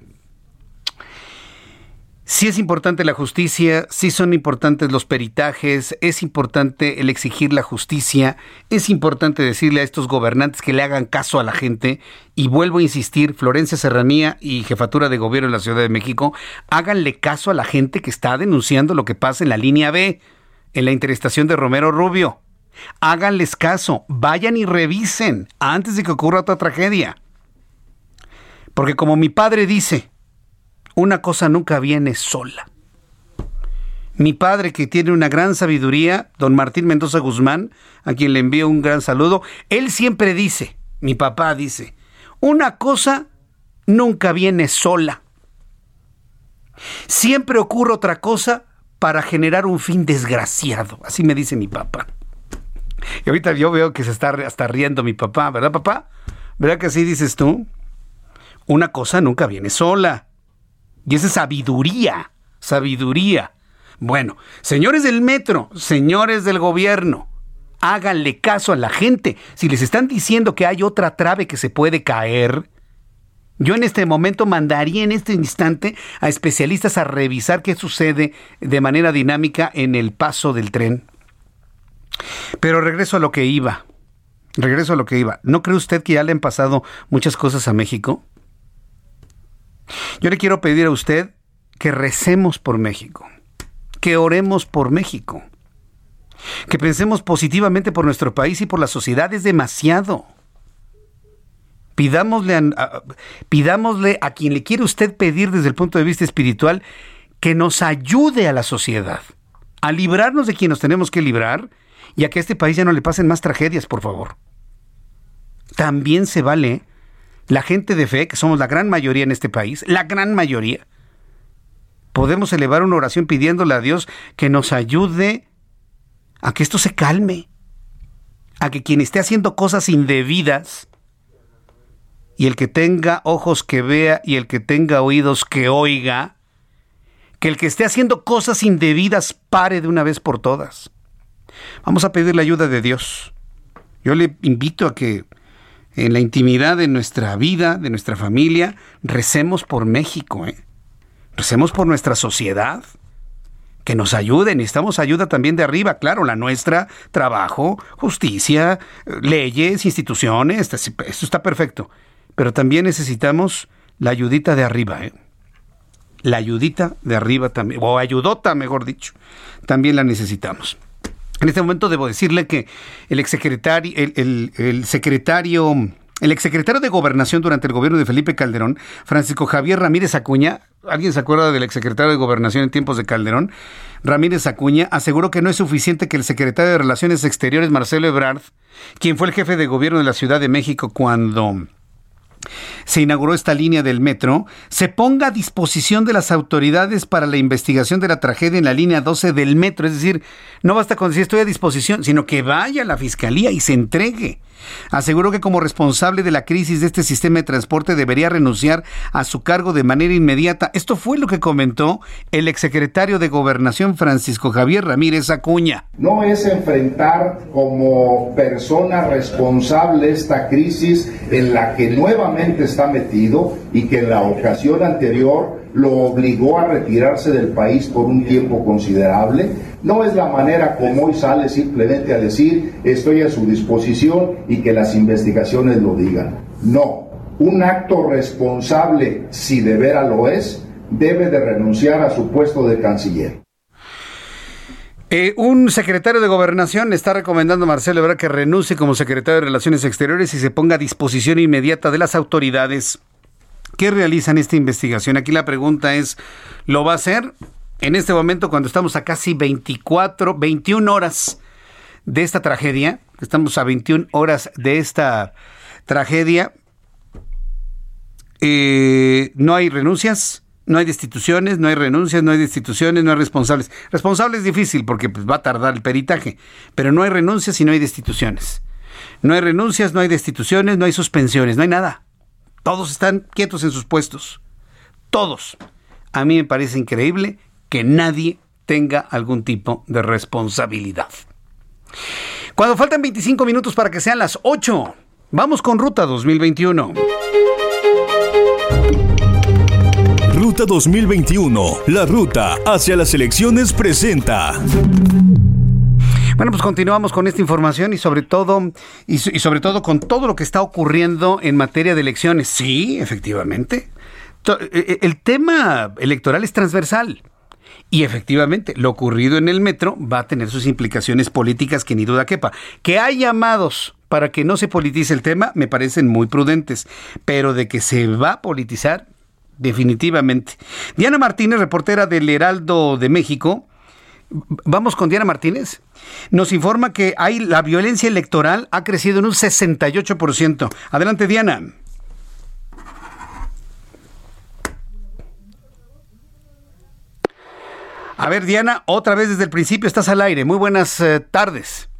Sí es importante la justicia, sí son importantes los peritajes, es importante el exigir la justicia, es importante decirle a estos gobernantes que le hagan caso a la gente y vuelvo a insistir, Florencia Serranía y Jefatura de Gobierno de la Ciudad de México, háganle caso a la gente que está denunciando lo que pasa en la línea B, en la interestación de Romero Rubio. Háganles caso, vayan y revisen antes de que ocurra otra tragedia. Porque como mi padre dice, una cosa nunca viene sola. Mi padre, que tiene una gran sabiduría, don Martín Mendoza Guzmán, a quien le envío un gran saludo, él siempre dice, mi papá dice, una cosa nunca viene sola. Siempre ocurre otra cosa para generar un fin desgraciado. Así me dice mi papá. Y ahorita yo veo que se está hasta riendo mi papá, ¿verdad, papá? ¿Verdad que así dices tú? Una cosa nunca viene sola. Y esa es sabiduría, sabiduría. Bueno, señores del metro, señores del gobierno, háganle caso a la gente. Si les están diciendo que hay otra trave que se puede caer, yo en este momento mandaría en este instante a especialistas a revisar qué sucede de manera dinámica en el paso del tren. Pero regreso a lo que iba. Regreso a lo que iba. ¿No cree usted que ya le han pasado muchas cosas a México? Yo le quiero pedir a usted que recemos por México, que oremos por México, que pensemos positivamente por nuestro país y por la sociedad. Es demasiado. Pidámosle a, pidámosle a quien le quiere usted pedir desde el punto de vista espiritual que nos ayude a la sociedad, a librarnos de quien nos tenemos que librar y a que a este país ya no le pasen más tragedias, por favor. También se vale la gente de fe, que somos la gran mayoría en este país, la gran mayoría, podemos elevar una oración pidiéndole a Dios que nos ayude a que esto se calme, a que quien esté haciendo cosas indebidas y el que tenga ojos que vea y el que tenga oídos que oiga, que el que esté haciendo cosas indebidas pare de una vez por todas. Vamos a pedir la ayuda de Dios. Yo le invito a que en la intimidad de nuestra vida, de nuestra familia, recemos por México, ¿eh? recemos por nuestra sociedad, que nos ayuden, necesitamos ayuda también de arriba, claro, la nuestra, trabajo, justicia, leyes, instituciones, esto está perfecto, pero también necesitamos la ayudita de arriba, ¿eh? la ayudita de arriba también, o ayudota, mejor dicho, también la necesitamos. En este momento debo decirle que el exsecretario, el, el, secretario, el exsecretario de Gobernación durante el gobierno de Felipe Calderón, Francisco Javier Ramírez Acuña, ¿alguien se acuerda del exsecretario de Gobernación en tiempos de Calderón? Ramírez Acuña aseguró que no es suficiente que el secretario de Relaciones Exteriores, Marcelo Ebrard, quien fue el jefe de gobierno de la Ciudad de México cuando se inauguró esta línea del metro, se ponga a disposición de las autoridades para la investigación de la tragedia en la línea 12 del metro. Es decir, no basta con decir estoy a disposición, sino que vaya a la fiscalía y se entregue. Aseguró que como responsable de la crisis de este sistema de transporte debería renunciar a su cargo de manera inmediata. Esto fue lo que comentó el exsecretario de Gobernación Francisco Javier Ramírez Acuña. No es enfrentar como persona responsable esta crisis en la que nuevamente está metido y que en la ocasión anterior lo obligó a retirarse del país por un tiempo considerable. No es la manera como hoy sale simplemente a decir estoy a su disposición y que las investigaciones lo digan. No, un acto responsable, si de veras lo es, debe de renunciar a su puesto de canciller. Eh, un secretario de Gobernación está recomendando a Marcelo Ebrard que renuncie como secretario de Relaciones Exteriores y se ponga a disposición inmediata de las autoridades que realizan esta investigación. Aquí la pregunta es, ¿lo va a hacer? En este momento, cuando estamos a casi 24, 21 horas de esta tragedia, estamos a 21 horas de esta tragedia, eh, no hay renuncias, no hay destituciones, no hay renuncias, no hay destituciones, no hay responsables. Responsable es difícil porque pues, va a tardar el peritaje, pero no hay renuncias y no hay destituciones. No hay renuncias, no hay destituciones, no hay suspensiones, no hay nada. Todos están quietos en sus puestos. Todos. A mí me parece increíble que nadie tenga algún tipo de responsabilidad. Cuando faltan 25 minutos para que sean las 8, vamos con Ruta 2021. Ruta 2021, la ruta hacia las elecciones presenta. Bueno, pues continuamos con esta información y sobre todo y, sobre todo con todo lo que está ocurriendo en materia de elecciones. Sí, efectivamente. E, e, el tema electoral es transversal. Y efectivamente, lo ocurrido en el metro va a tener sus implicaciones políticas que ni duda quepa. Que hay llamados para que no se politice el tema me parecen muy prudentes, pero de que se va a politizar, definitivamente. Diana Martínez, reportera del Heraldo de México. Vamos con Diana Martínez nos informa que hay la violencia electoral ha crecido en un 68%. Adelante, Diana. A ver, Diana, otra vez desde el principio estás al aire. Muy buenas eh, tardes.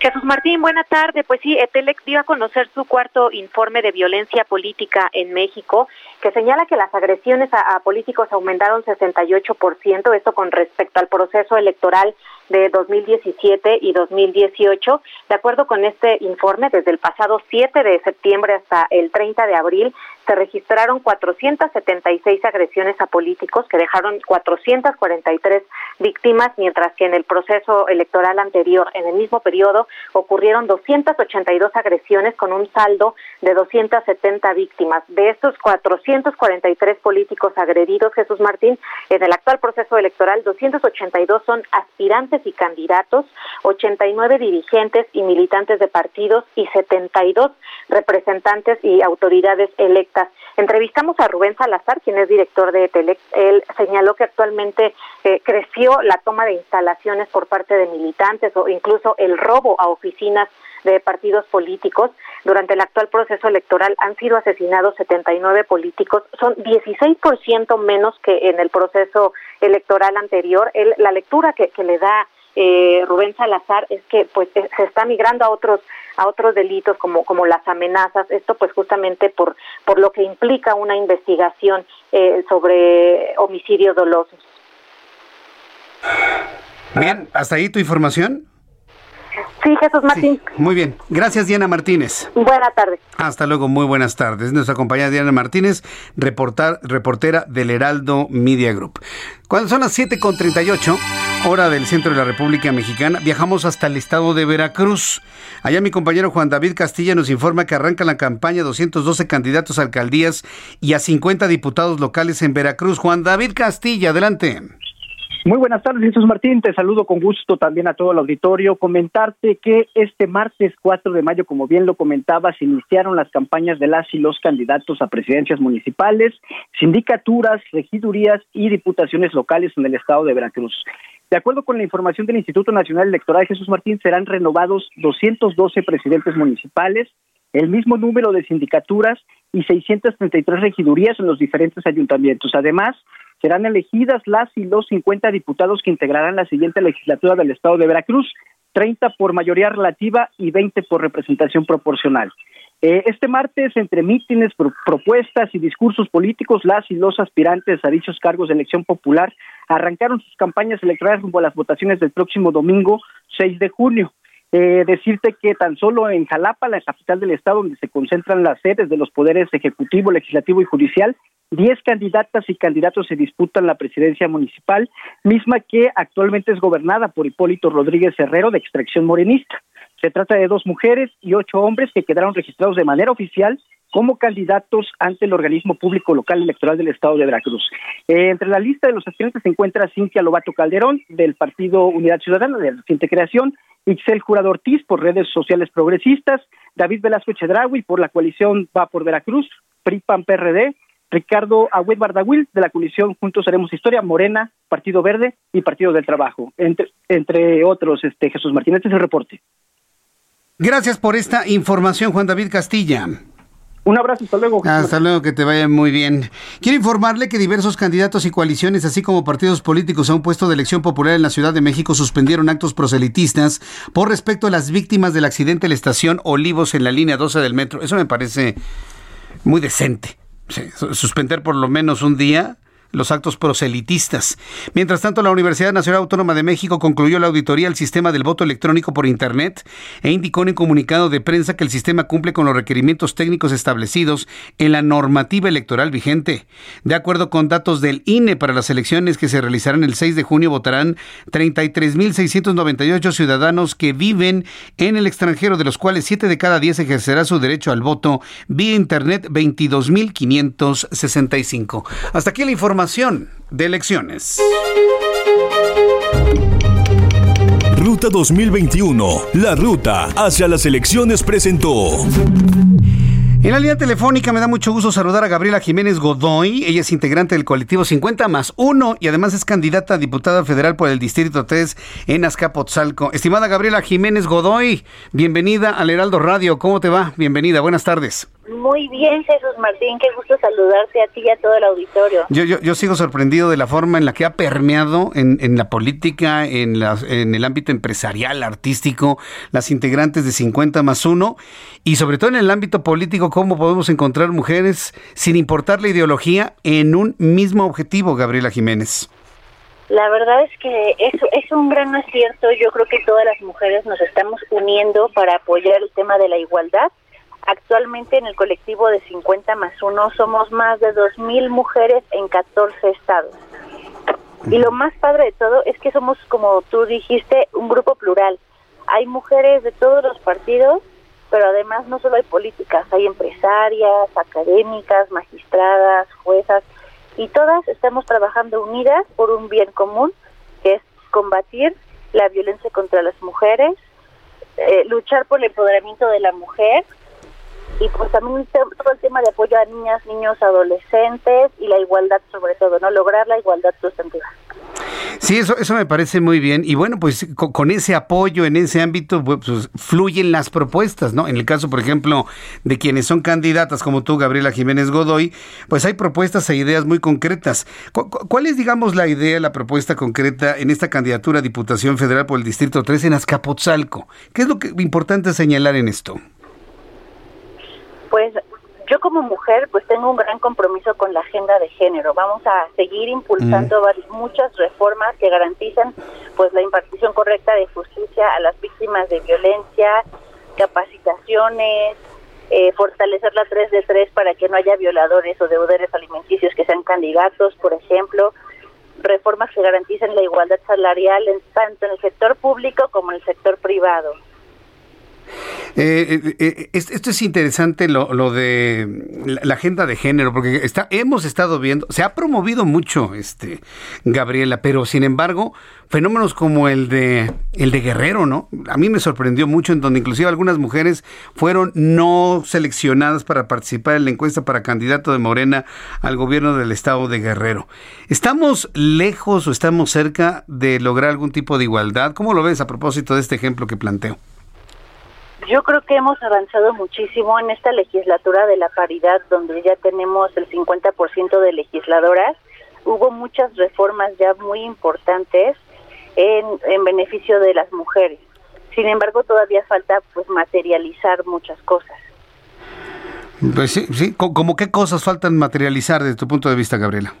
Jesús Martín, buena tarde. Pues sí, Etelec dio a conocer su cuarto informe de violencia política en México, que señala que las agresiones a, políticos aumentaron 68%, esto con respecto al proceso electoral de 2017 y 2018. De acuerdo con este informe, desde el pasado 7 de septiembre hasta el 30 de abril, se registraron 476 agresiones a políticos que dejaron 443 víctimas, mientras que en el proceso electoral anterior, en el mismo periodo, ocurrieron 282 agresiones con un saldo de 270 víctimas. De estos 443 políticos agredidos, Jesús Martín, en el actual proceso electoral, 282 son aspirantes y candidatos, 89 dirigentes y militantes de partidos y 72 representantes y autoridades electas. Entrevistamos a Rubén Salazar, quien es director de Telex. Él señaló que actualmente eh, creció la toma de instalaciones por parte de militantes o incluso el robo a oficinas de partidos políticos. Durante el actual proceso electoral han sido asesinados 79 políticos, son 16% menos que en el proceso electoral anterior. la lectura que, que le da eh, Rubén Salazar es que pues eh, se está migrando a otros a otros delitos como como las amenazas esto pues justamente por por lo que implica una investigación eh, sobre homicidios dolosos bien hasta ahí tu información Sí, Jesús Martín. muy bien. Gracias, Diana Martínez. Buenas tardes. Hasta luego, muy buenas tardes. Nuestra compañera Diana Martínez, reportar, reportera del Heraldo Media Group. Cuando son las 7.38, hora del centro de la República Mexicana, viajamos hasta el estado de Veracruz. Allá mi compañero Juan David Castilla nos informa que arranca la campaña 212 candidatos a alcaldías y a 50 diputados locales en Veracruz. Juan David Castilla, adelante. Muy buenas tardes, Jesús Martín. Te saludo con gusto también a todo el auditorio. Comentarte que este martes 4 de mayo, como bien lo comentabas, iniciaron las campañas de las y los candidatos a presidencias municipales, sindicaturas, regidurías y diputaciones locales en el estado de Veracruz. De acuerdo con la información del Instituto Nacional Electoral, Jesús Martín, serán renovados 212 presidentes municipales, el mismo número de sindicaturas y 633 regidurías en los diferentes ayuntamientos. Además, serán elegidas las y los 50 diputados que integrarán la siguiente legislatura del Estado de Veracruz, 30 por mayoría relativa y 20 por representación proporcional. Eh, este martes, entre mítines, propuestas y discursos políticos, las y los aspirantes a dichos cargos de elección popular arrancaron sus campañas electorales rumbo a las votaciones del próximo domingo 6 de junio. Eh, decirte que tan solo en Jalapa, la capital del estado, donde se concentran las sedes de los poderes ejecutivo, legislativo y judicial, Diez candidatas y candidatos se disputan la presidencia municipal, misma que actualmente es gobernada por Hipólito Rodríguez Herrero, de extracción morenista. Se trata de dos mujeres y ocho hombres que quedaron registrados de manera oficial como candidatos ante el organismo público local electoral del estado de Veracruz. Eh, entre la lista de los aspirantes se encuentra Cintia Lobato Calderón, del Partido Unidad Ciudadana, de reciente creación, Ixel Jurado Ortiz, por redes sociales progresistas, David Velasco Chedraui, por la coalición Va por Veracruz, PRIPAN PRD, Ricardo Agüed Bardagüil, de la coalición Juntos Haremos Historia, Morena, Partido Verde y Partido del Trabajo, entre, entre otros, este Jesús Martínez, este es el reporte. Gracias por esta información, Juan David Castilla. Un abrazo, hasta luego. Hasta luego, que te vaya muy bien. Quiero informarle que diversos candidatos y coaliciones, así como partidos políticos a un puesto de elección popular en la Ciudad de México, suspendieron actos proselitistas por respecto a las víctimas del accidente en la estación Olivos en la línea 12 del metro. Eso me parece muy decente suspender por lo menos un día los actos proselitistas. Mientras tanto, la Universidad Nacional Autónoma de México concluyó la auditoría al sistema del voto electrónico por Internet e indicó en un comunicado de prensa que el sistema cumple con los requerimientos técnicos establecidos en la normativa electoral vigente. De acuerdo con datos del INE para las elecciones que se realizarán el 6 de junio, votarán 33.698 ciudadanos que viven en el extranjero, de los cuales 7 de cada 10 ejercerá su derecho al voto vía Internet 22.565. Hasta aquí la información de elecciones. Ruta 2021, la ruta hacia las elecciones presentó. En la línea telefónica me da mucho gusto saludar a Gabriela Jiménez Godoy. Ella es integrante del colectivo 50 más 1 y además es candidata a diputada federal por el Distrito 3 en Azcapotzalco. Estimada Gabriela Jiménez Godoy, bienvenida al Heraldo Radio. ¿Cómo te va? Bienvenida, buenas tardes. Muy bien, Jesús Martín, qué gusto saludarte a ti y a todo el auditorio. Yo, yo, yo sigo sorprendido de la forma en la que ha permeado en, en la política, en, la, en el ámbito empresarial, artístico, las integrantes de 50 más 1 y sobre todo en el ámbito político, cómo podemos encontrar mujeres sin importar la ideología en un mismo objetivo, Gabriela Jiménez. La verdad es que eso es un gran acierto. Yo creo que todas las mujeres nos estamos uniendo para apoyar el tema de la igualdad Actualmente en el colectivo de 50 más 1 somos más de 2.000 mujeres en 14 estados. Y lo más padre de todo es que somos, como tú dijiste, un grupo plural. Hay mujeres de todos los partidos, pero además no solo hay políticas, hay empresarias, académicas, magistradas, juezas, y todas estamos trabajando unidas por un bien común, que es combatir la violencia contra las mujeres, eh, luchar por el empoderamiento de la mujer y pues también todo el tema de apoyo a niñas, niños, adolescentes y la igualdad sobre todo, ¿no? Lograr la igualdad sustantiva. Sí, eso, eso me parece muy bien. Y bueno, pues con, ese apoyo en ese ámbito, pues, fluyen las propuestas, ¿no? En el caso, por ejemplo, de quienes son candidatas como tú, Gabriela Jiménez Godoy, pues hay propuestas e ideas muy concretas. ¿Cuál es, digamos, la idea, la propuesta concreta en esta candidatura a Diputación Federal por el Distrito 3 en Azcapotzalco? ¿Qué es lo que importante señalar en esto? Pues yo como mujer pues tengo un gran compromiso con la agenda de género. Vamos a seguir impulsando muchas reformas que garantizan pues la impartición correcta de justicia a las víctimas de violencia, capacitaciones, eh, fortalecer la 3 de 3 para que no haya violadores o deudores alimenticios que sean candidatos, por ejemplo, reformas que garanticen la igualdad salarial en, tanto en el sector público como en el sector privado. Eh, eh, eh esto es interesante lo, lo de la, agenda de género, porque está, hemos estado viendo, se ha promovido mucho, este, Gabriela, pero sin embargo, fenómenos como el de el de Guerrero, ¿no? A mí me sorprendió mucho, en donde inclusive algunas mujeres fueron no seleccionadas para participar en la encuesta para candidato de Morena al gobierno del estado de Guerrero. ¿Estamos lejos o estamos cerca de lograr algún tipo de igualdad? ¿Cómo lo ves a propósito de este ejemplo que planteo? Yo creo que hemos avanzado muchísimo en esta legislatura de la paridad, donde ya tenemos el 50% de legisladoras. Hubo muchas reformas ya muy importantes en, en beneficio de las mujeres. Sin embargo, todavía falta pues materializar muchas cosas. Pues sí, sí. ¿Cómo qué cosas faltan materializar desde tu punto de vista, Gabriela?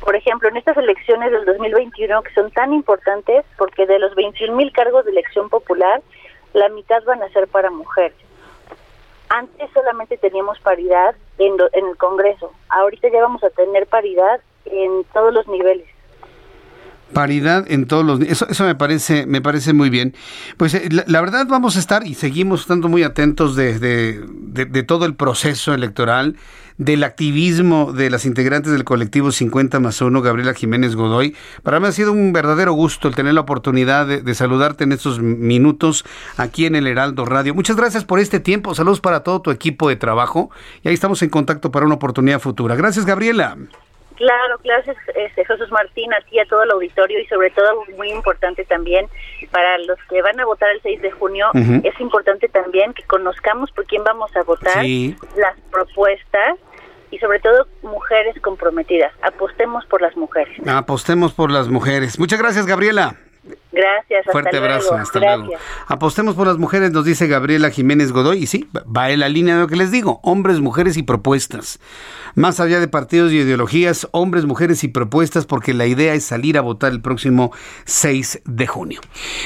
Por ejemplo, en estas elecciones del 2021 que son tan importantes, porque de los 21 mil cargos de elección popular, la mitad van a ser para mujeres. Antes solamente teníamos paridad en, el Congreso, ahorita ya vamos a tener paridad en todos los niveles paridad en todos los eso eso me parece me parece muy bien pues eh, la, verdad vamos a estar y seguimos estando muy atentos de, de, todo el proceso electoral del activismo de las integrantes del colectivo 50 más 1, Gabriela Jiménez Godoy. Para mí ha sido un verdadero gusto el tener la oportunidad de, saludarte en estos minutos aquí en el Heraldo Radio. Muchas gracias por este tiempo. Saludos para todo tu equipo de trabajo. Y ahí estamos en contacto para una oportunidad futura. Gracias, Gabriela. Claro, gracias este, Jesús Martín, a ti, a todo el auditorio y sobre todo muy importante también para los que van a votar el 6 de junio, es importante también que conozcamos por quién vamos a votar, las propuestas y sobre todo mujeres comprometidas. Apostemos por las mujeres. Apostemos por las mujeres. Muchas gracias, Gabriela. Gracias. Fuerte hasta abrazo, luego. hasta Gracias. luego. Apostemos por las mujeres, nos dice Gabriela Jiménez Godoy, y sí, va en la línea de lo que les digo, hombres, mujeres y propuestas. Más allá de partidos y ideologías, hombres, mujeres y propuestas, porque la idea es salir a votar el próximo 6 de junio.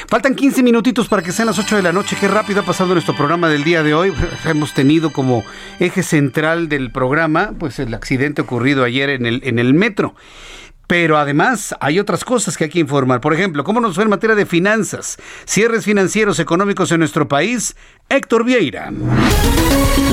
Faltan 15 minutitos para que sean las 8 de la noche. Qué rápido ha pasado nuestro programa del día de hoy. Hemos tenido como eje central del programa, pues el accidente ocurrido ayer en el, en el metro. Pero además hay otras cosas que hay que informar. Por ejemplo, ¿cómo nos fue en materia de finanzas? Cierres financieros económicos en nuestro país. Héctor Vieira.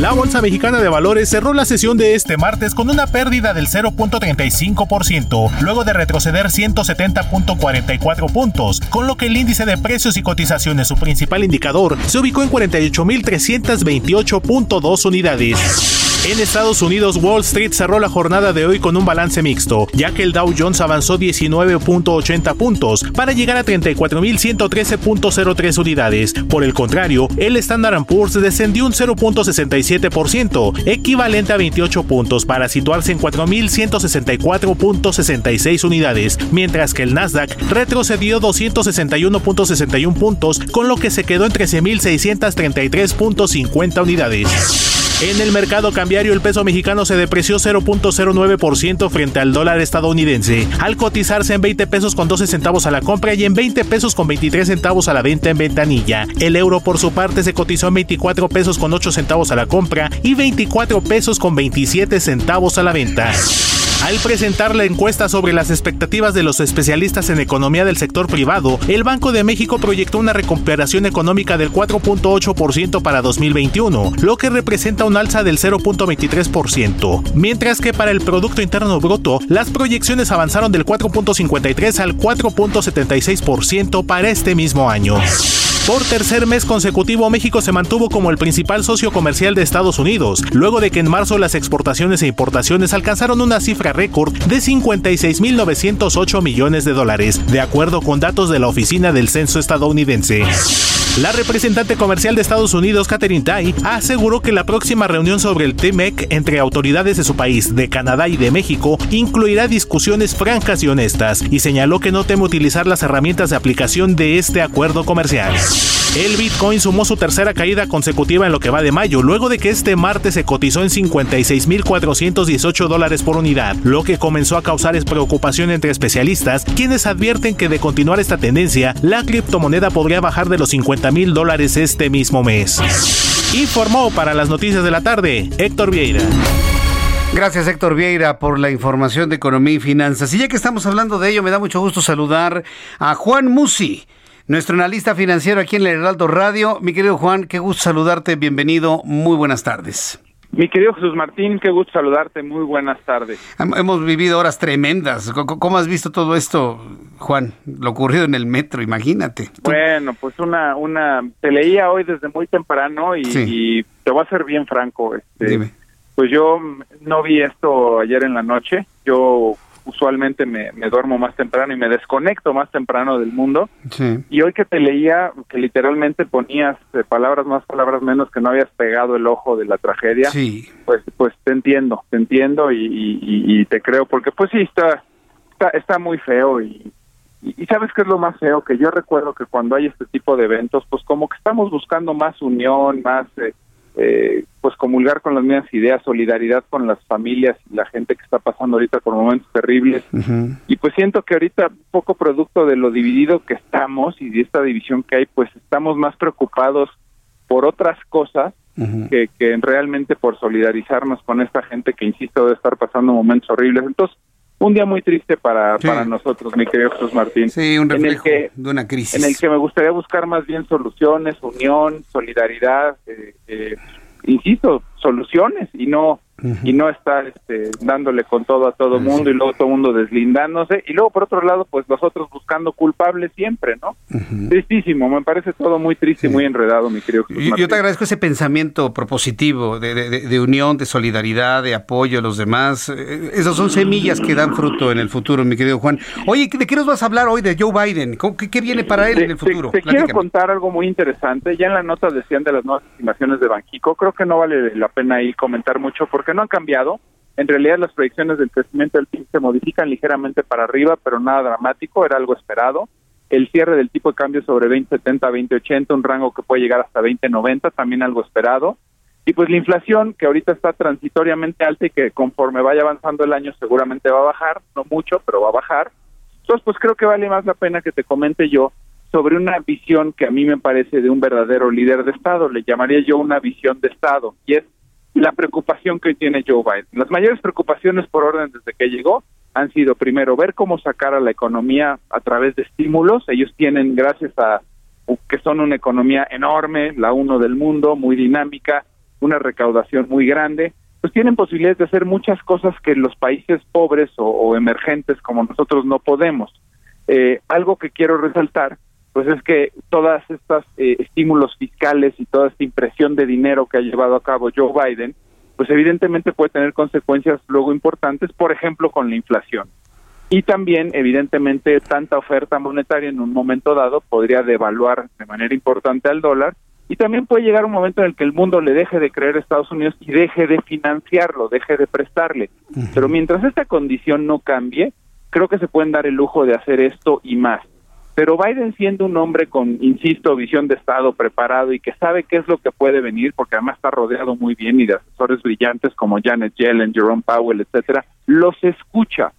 La Bolsa Mexicana de Valores cerró la sesión de este martes con una pérdida del 0.35%, luego de retroceder 170.44 puntos, con lo que el índice de precios y cotizaciones, su principal indicador, se ubicó en 48.328.2 unidades. En Estados Unidos, Wall Street cerró la jornada de hoy con un balance mixto, ya que el Dow Jones avanzó 19.80 puntos para llegar a 34.113.03 unidades. Por el contrario, el Standard Poor's descendió un 0.67%, equivalente a 28 puntos para situarse en 4.164.66 unidades, mientras que el Nasdaq retrocedió 261.61 puntos, con lo que se quedó en 13.633.50 unidades. En el mercado cambiario el peso mexicano se depreció 0.09% frente al dólar estadounidense, al cotizarse en 20 pesos con 12 centavos a la compra y en 20 pesos con 23 centavos a la venta en ventanilla. El euro por su parte se cotizó en 24 pesos con 8 centavos a la compra y 24 pesos con 27 centavos a la venta. Al presentar la encuesta sobre las expectativas de los especialistas en economía del sector privado, el Banco de México proyectó una recuperación económica del 4.8% para 2021, lo que representa un alza del 0.23%, mientras que para el Producto Interno Bruto, las proyecciones avanzaron del 4.53 al 4.76% para este mismo año. Por tercer mes consecutivo, México se mantuvo como el principal socio comercial de Estados Unidos, luego de que en marzo las exportaciones e importaciones alcanzaron una cifra récord de 56.908 millones de dólares, de acuerdo con datos de la Oficina del Censo estadounidense. La representante comercial de Estados Unidos, Catherine Tai, aseguró que la próxima reunión sobre el TMEC entre autoridades de su país, de Canadá y de México incluirá discusiones francas y honestas, y señaló que no teme utilizar las herramientas de aplicación de este acuerdo comercial. El Bitcoin sumó su tercera caída consecutiva en lo que va de mayo, luego de que este martes se cotizó en 56.418 dólares por unidad, lo que comenzó a causar preocupación entre especialistas, quienes advierten que de continuar esta tendencia, la criptomoneda podría bajar de los 50 mil dólares este mismo mes. Informó para las noticias de la tarde Héctor Vieira. Gracias Héctor Vieira por la información de economía y finanzas. Y ya que estamos hablando de ello, me da mucho gusto saludar a Juan Musi, nuestro analista financiero aquí en el Heraldo Radio. Mi querido Juan, qué gusto saludarte, bienvenido, muy buenas tardes. Mi querido Jesús Martín, qué gusto saludarte, muy buenas tardes. Hemos vivido horas tremendas. ¿Cómo has visto todo esto, Juan? Lo ocurrido en el metro, imagínate. Bueno, pues una, una, te leía hoy desde muy temprano y, sí. y te voy a ser bien franco. Este, Dime. Pues yo no vi esto ayer en la noche. Yo usualmente me, me, duermo más temprano y me desconecto más temprano del mundo. Sí. Y hoy que te leía, que literalmente ponías eh, palabras más, palabras menos, que no habías pegado el ojo de la tragedia, sí. pues pues te entiendo, te entiendo y, y, y, te creo, porque pues sí, está, está, está muy feo y, y, sabes qué es lo más feo, que yo recuerdo que cuando hay este tipo de eventos, pues como que estamos buscando más unión, más... Eh, eh, pues comulgar con las mismas ideas, solidaridad con las familias y la gente que está pasando ahorita por momentos terribles. Uh -huh. Y pues siento que ahorita, poco producto de lo dividido que estamos y de esta división que hay, pues estamos más preocupados por otras cosas uh -huh. que, que realmente por solidarizarnos con esta gente que, insisto, debe estar pasando momentos horribles. Entonces, un día muy triste para, Sí. para nosotros, mi querido Jesús Martín. Sí, un en el reflejo que de una crisis. en el que me gustaría buscar más bien soluciones, unión, solidaridad, eh, eh, insisto, soluciones y no y no estar este, dándole con todo a todo mundo y luego todo mundo deslindándose y luego por otro lado pues nosotros buscando culpables siempre, ¿no? Tristísimo, me parece todo muy triste y muy enredado, mi querido Jesús Yo, te agradezco ese pensamiento propositivo de, de- de- unión, de solidaridad, de apoyo a los demás. Eh, Esas son semillas que dan fruto en el futuro, mi querido Juan. Oye, ¿de qué nos vas a hablar hoy de Joe Biden? ¿Cómo- ¿Qué, qué viene para él Te- en el futuro? Te, quiero contar algo muy interesante. Ya en la nota decían de las nuevas estimaciones de Banquico. Creo que no vale la pena ahí comentar mucho porque no han cambiado. En realidad las proyecciones del crecimiento del PIB se modifican ligeramente para arriba, pero nada dramático, era algo esperado. el cierre del tipo de cambio sobre 20.70, 20.80, un rango que puede llegar hasta 20.90, también algo esperado. Y pues la inflación, que ahorita está transitoriamente alta y que conforme vaya avanzando el año seguramente va a bajar, no mucho, pero va a bajar. Entonces, pues creo que vale más la pena que te comente yo sobre una visión que a mí me parece de un verdadero líder de Estado, le llamaría yo una visión de Estado, y es la preocupación que tiene Joe Biden. Las mayores preocupaciones por orden desde que llegó han sido primero ver cómo sacar a la economía a través de estímulos. Ellos tienen, gracias a que son una economía enorme, la uno del mundo, muy dinámica, una recaudación muy grande, pues tienen posibilidades de hacer muchas cosas que los países pobres o, emergentes como nosotros no podemos. Eh, algo que quiero resaltar, pues es que todas estas eh, estímulos fiscales y toda esta impresión de dinero que ha llevado a cabo Joe Biden, pues evidentemente puede tener consecuencias luego importantes, por ejemplo, con la inflación. Y también, evidentemente, tanta oferta monetaria en un momento dado podría devaluar de manera importante al dólar y también puede llegar un momento en el que el mundo le deje de creer a Estados Unidos y deje de financiarlo, deje de prestarle. Pero mientras esta condición no cambie, creo que se pueden dar el lujo de hacer esto y más. Pero Biden siendo un hombre con, insisto, visión de Estado preparado y que sabe qué es lo que puede venir, porque además está rodeado muy bien y de asesores brillantes como Janet Yellen, Jerome Powell, etcétera, los escucha.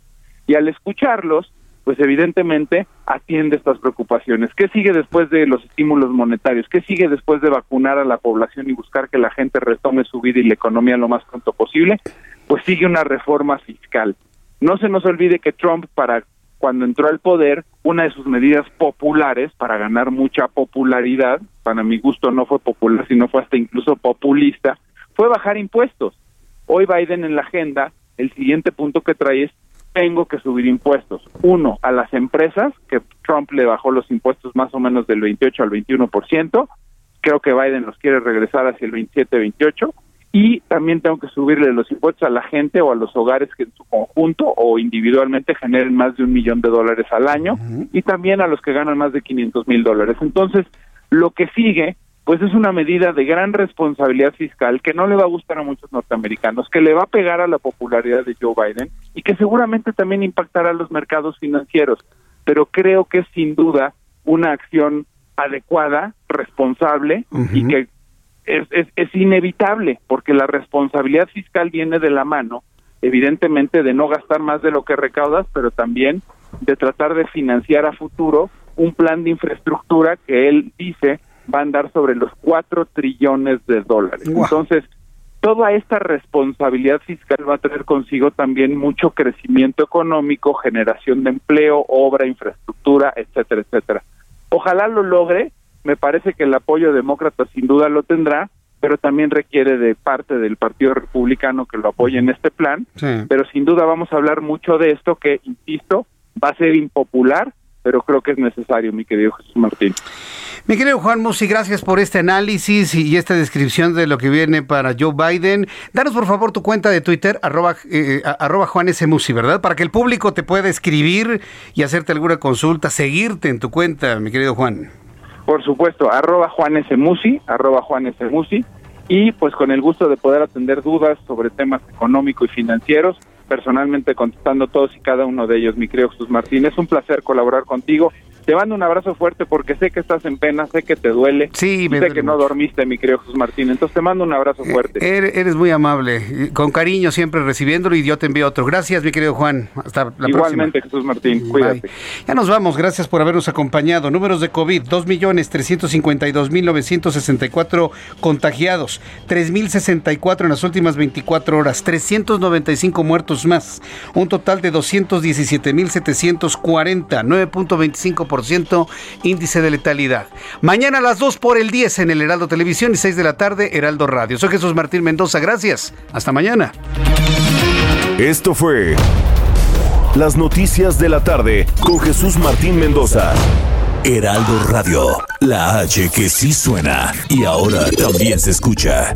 Y al escucharlos, pues evidentemente atiende estas preocupaciones. ¿Qué sigue después de los estímulos monetarios? ¿Qué sigue después de vacunar a la población y buscar que la gente retome su vida y la economía lo más pronto posible? Pues sigue una reforma fiscal. No se nos olvide que Trump, para cuando entró al poder, una de sus medidas populares para ganar mucha popularidad, para mi gusto no fue popular, sino fue hasta incluso populista, fue bajar impuestos. Hoy Biden en la agenda, el siguiente punto que trae es tengo que subir impuestos. Uno, a las empresas, que Trump le bajó los impuestos más o menos del 28 al 21%, creo que Biden los quiere regresar hacia el 27-28 y también tengo que subirle los impuestos a la gente o a los hogares que en su conjunto o individualmente generen más de un millón de dólares al año y también a los que ganan más de 500 mil dólares. Entonces, lo que sigue, pues es una medida de gran responsabilidad fiscal que no le va a gustar a muchos norteamericanos, que le va a pegar a la popularidad de Joe Biden y que seguramente también impactará a los mercados financieros. Pero creo que es sin duda una acción adecuada, responsable y que es, es, inevitable, porque la responsabilidad fiscal viene de la mano, evidentemente, de no gastar más de lo que recaudas, pero también de tratar de financiar a futuro un plan de infraestructura que él dice va a andar sobre los cuatro trillones de dólares. Entonces, toda esta responsabilidad fiscal va a traer consigo también mucho crecimiento económico, generación de empleo, obra, infraestructura, etcétera, etcétera. Ojalá lo logre, me parece que el apoyo demócrata sin duda lo tendrá, pero también requiere de parte del Partido Republicano que lo apoye en este plan. Pero sin duda vamos a hablar mucho de esto que, insisto, va a ser impopular, pero creo que es necesario, mi querido Jesús Martín. Mi querido Juan Musi, gracias por este análisis y esta descripción de lo que viene para Joe Biden. Danos por favor tu cuenta de Twitter, arroba, eh, arroba Juan S. Musi, ¿verdad? Para que el público te pueda escribir y hacerte alguna consulta, seguirte en tu cuenta, mi querido Juan. Por supuesto, arroba Juan S. Musi, arroba Juan S. Musi, y pues con el gusto de poder atender dudas sobre temas económicos y financieros, personalmente contestando todos y cada uno de ellos, mi querido Jesús Martín. Es un placer colaborar contigo te mando un abrazo fuerte porque sé que estás en pena, sé que te duele. Sí, sé que no dormiste, mi querido Jesús Martín. Entonces te mando un abrazo eh, fuerte. Eres, muy amable, con cariño siempre recibiéndolo y yo te envío otro. Gracias, mi querido Juan. Hasta la próxima. Igualmente, Jesús Martín. Cuídate. Ya nos vamos. Gracias por habernos acompañado. Números de COVID: 2.352.964 contagiados, 3.064 en las últimas 24 horas, 395 muertos más. Un total de 217.740, 9.25% índice de letalidad. Mañana a las 2 por el 10 en el Heraldo Televisión y 6 de la tarde Heraldo Radio. Soy Jesús Martín Mendoza, gracias. Hasta mañana. Esto fue Las Noticias de la Tarde con Jesús Martín Mendoza. Heraldo Radio, la H que sí suena y ahora también se escucha.